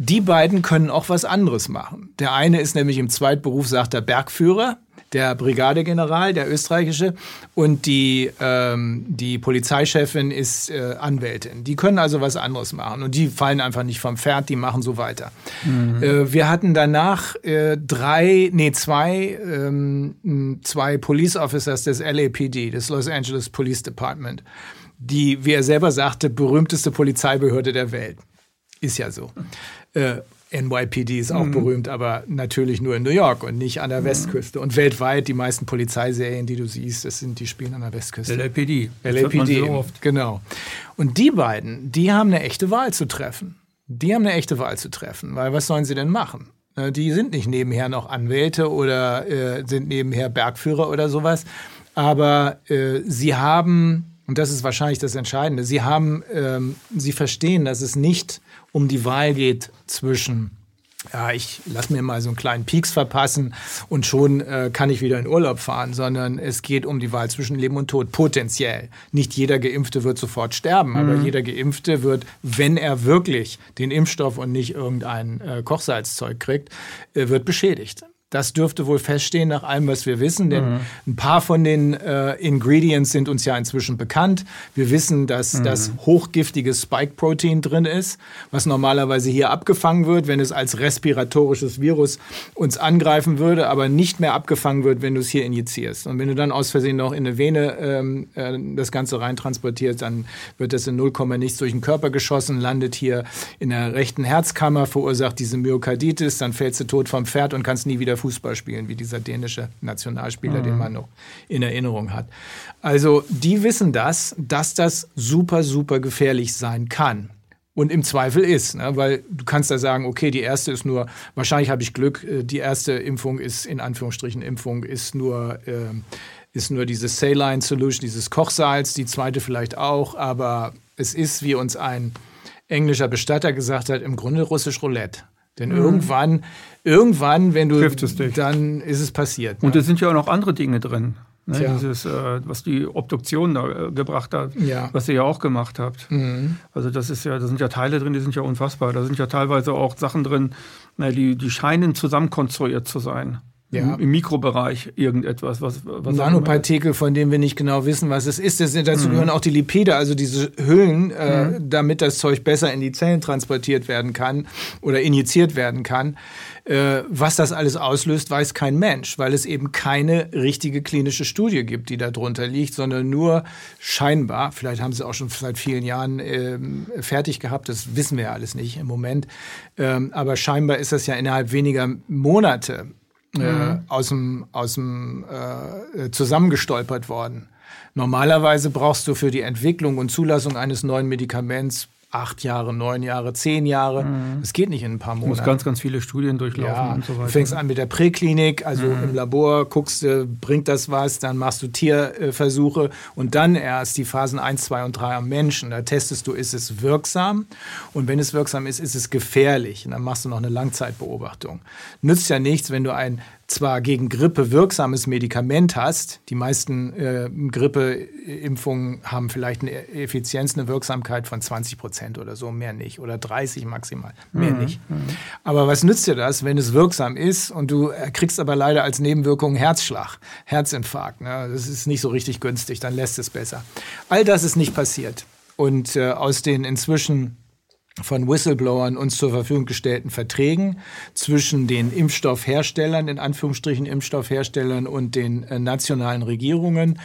Die beiden können auch was anderes machen. Der eine ist nämlich im Zweitberuf, sagt der Bergführer, der Brigadegeneral, der österreichische, und die, ähm, die Polizeichefin ist äh, Anwältin. Die können also was anderes machen und die fallen einfach nicht vom Pferd, die machen so weiter. Mhm. Äh, wir hatten danach äh, drei, nee, zwei, ähm, zwei Police Officers des LAPD, des Los Angeles Police Department, die, wie er selber sagte, berühmteste Polizeibehörde der Welt. Ist ja so. Äh, NYPD ist auch mhm. berühmt, aber natürlich nur in New York und nicht an der mhm. Westküste. Und weltweit die meisten Polizeiserien, die du siehst, das sind die spielen an der Westküste. LAPD. LAPD, so genau. Und die beiden, die haben eine echte Wahl zu treffen. Die haben eine echte Wahl zu treffen, weil was sollen sie denn machen? Äh, die sind nicht nebenher noch Anwälte oder äh, sind nebenher Bergführer oder sowas, aber äh, sie haben und das ist wahrscheinlich das Entscheidende. Sie haben, ähm, sie verstehen, dass es nicht um die Wahl geht zwischen ja, ich lass mir mal so einen kleinen Peaks verpassen und schon äh, kann ich wieder in Urlaub fahren, sondern es geht um die Wahl zwischen Leben und Tod, potenziell. Nicht jeder Geimpfte wird sofort sterben, mhm. aber jeder Geimpfte wird, wenn er wirklich den Impfstoff und nicht irgendein äh, Kochsalzzeug kriegt, äh, wird beschädigt. Das dürfte wohl feststehen nach allem, was wir wissen, denn mhm. ein paar von den äh, Ingredients sind uns ja inzwischen bekannt. Wir wissen, dass mhm. das hochgiftige Spike-Protein drin ist, was normalerweise hier abgefangen wird, wenn es als respiratorisches Virus uns angreifen würde, aber nicht mehr abgefangen wird, wenn du es hier injizierst. Und wenn du dann aus Versehen noch in eine Vene ähm, äh, das Ganze reintransportierst, dann wird das in 0, nichts durch den Körper geschossen, landet hier in der rechten Herzkammer, verursacht diese Myokarditis, dann fällst du tot vom Pferd und kannst nie wieder Fußball spielen, wie dieser dänische Nationalspieler, mhm. den man noch in Erinnerung hat. Also die wissen das, dass das super, super gefährlich sein kann und im Zweifel ist. Ne? Weil du kannst da sagen, okay, die erste ist nur, wahrscheinlich habe ich Glück, äh, die erste Impfung ist, in Anführungsstrichen Impfung, ist nur, äh, ist nur diese Saline Solution, dieses Kochsalz, die zweite vielleicht auch, aber es ist, wie uns ein englischer Bestatter gesagt hat, im Grunde russisch Roulette. Denn mhm. irgendwann, irgendwann, wenn du, dann ist es passiert. Und ne? es sind ja auch noch andere Dinge drin. Ne, dieses, äh, was die Obduktion da äh, gebracht hat, ja. was ihr ja auch gemacht habt. Mhm. Also das ist ja, da sind ja Teile drin, die sind ja unfassbar. Da sind ja teilweise auch Sachen drin, na, die, die scheinen zusammenkonstruiert zu sein ja. im, Mikrobereich irgendetwas. Was, was Nanopartikel, von denen wir nicht genau wissen, was es ist. Das, dazu mhm. gehören auch die Lipide, also diese Hüllen, äh, mhm. damit das Zeug besser in die Zellen transportiert werden kann oder injiziert werden kann. Äh, was das alles auslöst, weiß kein Mensch, weil es eben keine richtige klinische Studie gibt, die darunter liegt, sondern nur scheinbar, vielleicht haben sie auch schon seit vielen Jahren äh, fertig gehabt, das wissen wir ja alles nicht im Moment, ähm, aber scheinbar ist das ja innerhalb weniger Monate äh, mhm. aus dem, aus dem äh, zusammengestolpert worden. Normalerweise brauchst du für die Entwicklung und Zulassung eines neuen Medikaments acht Jahre, neun Jahre, zehn Jahre. Mhm. Das geht nicht in ein paar Monaten. Du musst ganz, ganz viele Studien durchlaufen ja, und so weiter. Du fängst an mit der Präklinik, also mhm. im Labor guckst du, bringt das was, dann machst du Tierversuche und dann erst die Phasen 1, 2 und 3 am Menschen. Da testest du, ist es wirksam und wenn es wirksam ist, ist es gefährlich. Und dann machst du noch eine Langzeitbeobachtung. Nützt ja nichts, wenn du ein zwar gegen Grippe wirksames Medikament hast, die meisten äh, Grippeimpfungen haben vielleicht eine Effizienz, eine Wirksamkeit von 20 Prozent oder so, mehr nicht, oder 30 maximal, mehr mhm. nicht. Mhm. Aber was nützt dir das, wenn es wirksam ist und du kriegst aber leider als Nebenwirkung Herzschlag, Herzinfarkt, ne? das ist nicht so richtig günstig, dann lässt es besser. All das ist nicht passiert. Und äh, aus den inzwischen von Whistleblowern uns zur Verfügung gestellten Verträgen zwischen den Impfstoffherstellern, in Anführungsstrichen Impfstoffherstellern und den äh, nationalen Regierungen,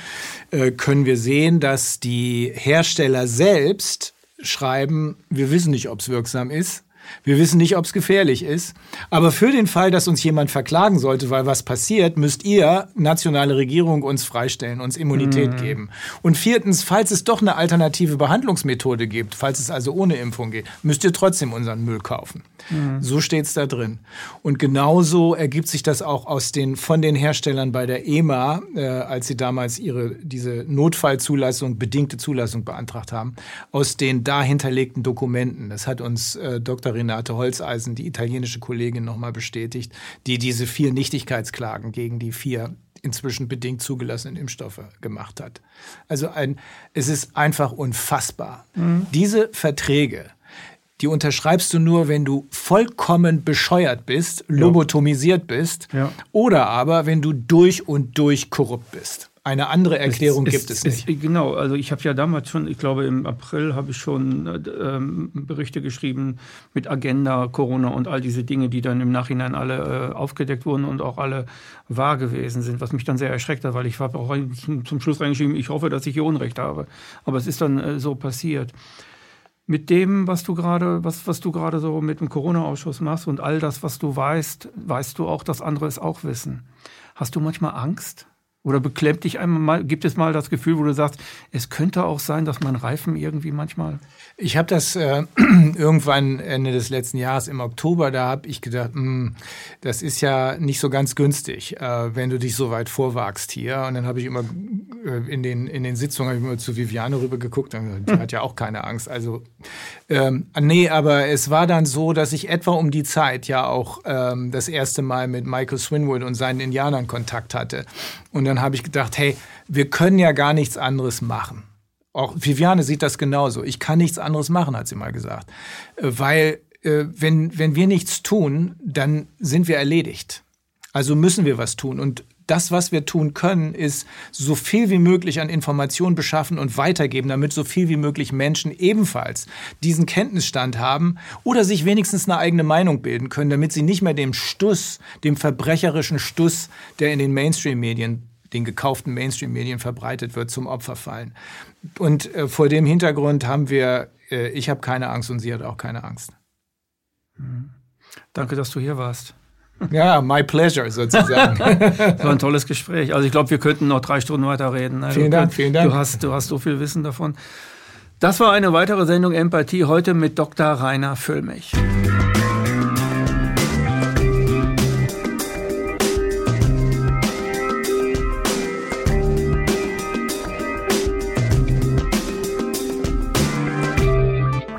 äh, können wir sehen, dass die Hersteller selbst schreiben, wir wissen nicht, ob es wirksam ist. Wir wissen nicht, ob es gefährlich ist. Aber für den Fall, dass uns jemand verklagen sollte, weil was passiert, müsst ihr, nationale Regierung, uns freistellen, uns Immunität mhm. geben. Und viertens, falls es doch eine alternative Behandlungsmethode gibt, falls es also ohne Impfung geht, müsst ihr trotzdem unseren Müll kaufen. Mhm. So steht es da drin. Und genauso ergibt sich das auch aus den, von den Herstellern bei der EMA, äh, als sie damals ihre, diese Notfallzulassung, bedingte Zulassung beantragt haben, aus den dahinterlegten Dokumenten. Das hat uns äh, Dr. Renate Holzeisen, die italienische Kollegin, nochmal bestätigt, die diese vier Nichtigkeitsklagen gegen die vier inzwischen bedingt zugelassenen Impfstoffe gemacht hat. Also ein, es ist einfach unfassbar. Mhm. Diese Verträge die unterschreibst du nur, wenn du vollkommen bescheuert bist, lobotomisiert bist ja. oder aber wenn du durch und durch korrupt bist. Eine andere Erklärung es, gibt es, es nicht. genau, also ich habe ja damals schon, ich glaube im April habe ich schon äh, ähm, Berichte geschrieben mit Agenda, Corona und all diese Dinge, die dann im Nachhinein alle äh, aufgedeckt wurden und auch alle wahr gewesen sind, was mich dann sehr erschreckt hat, weil ich habe auch zum, zum Schluss reingeschrieben, ich hoffe, dass ich hier Unrecht habe. Aber es ist dann äh, so passiert mit dem, was du gerade, was, was du gerade so mit dem Corona-Ausschuss machst und all das, was du weißt, weißt du auch, dass andere es auch wissen. Hast du manchmal Angst? Oder beklemmt dich einmal mal, gibt es mal das Gefühl, wo du sagst, es könnte auch sein, dass mein Reifen irgendwie manchmal. Ich habe das äh, irgendwann Ende des letzten Jahres im Oktober, da habe ich gedacht, mh, hm, das ist ja nicht so ganz günstig, äh, wenn du dich so weit vorwagst hier. Und dann habe ich immer äh, in den, in den Sitzungen ich immer zu Viviane rübergeguckt, und die hm. hat ja auch keine Angst. Also ähm, nee, aber es war dann so, dass ich etwa um die Zeit ja auch ähm, das erste Mal mit Michael Swinwood und seinen Indianern Kontakt hatte. Und dann habe ich gedacht, hey, wir können ja gar nichts anderes machen. Auch Viviane sieht das genauso. Ich kann nichts anderes machen, hat sie mal gesagt. Äh, weil äh, wenn, wenn wir nichts tun, dann sind wir erledigt. Also müssen wir was tun. Und das, was wir tun können, ist so viel wie möglich an Informationen beschaffen und weitergeben, damit so viel wie möglich Menschen ebenfalls diesen Kenntnisstand haben oder sich wenigstens eine eigene Meinung bilden können, damit sie nicht mehr dem Stuss, dem verbrecherischen Stuss, der in den Mainstream-Medien den gekauften Mainstream-Medien verbreitet wird, zum Opfer fallen. Und äh, vor dem Hintergrund haben wir, äh, ich habe keine Angst und sie hat auch keine Angst. Mhm. Danke, dass du hier warst. Ja, my pleasure sozusagen. das war ein tolles Gespräch. Also ich glaube, wir könnten noch drei Stunden weiter reden. Also vielen Dank, vielen Dank. Du hast, du hast so viel Wissen davon. Das war eine weitere Sendung Empathie heute mit Dr. Rainer Füllmich.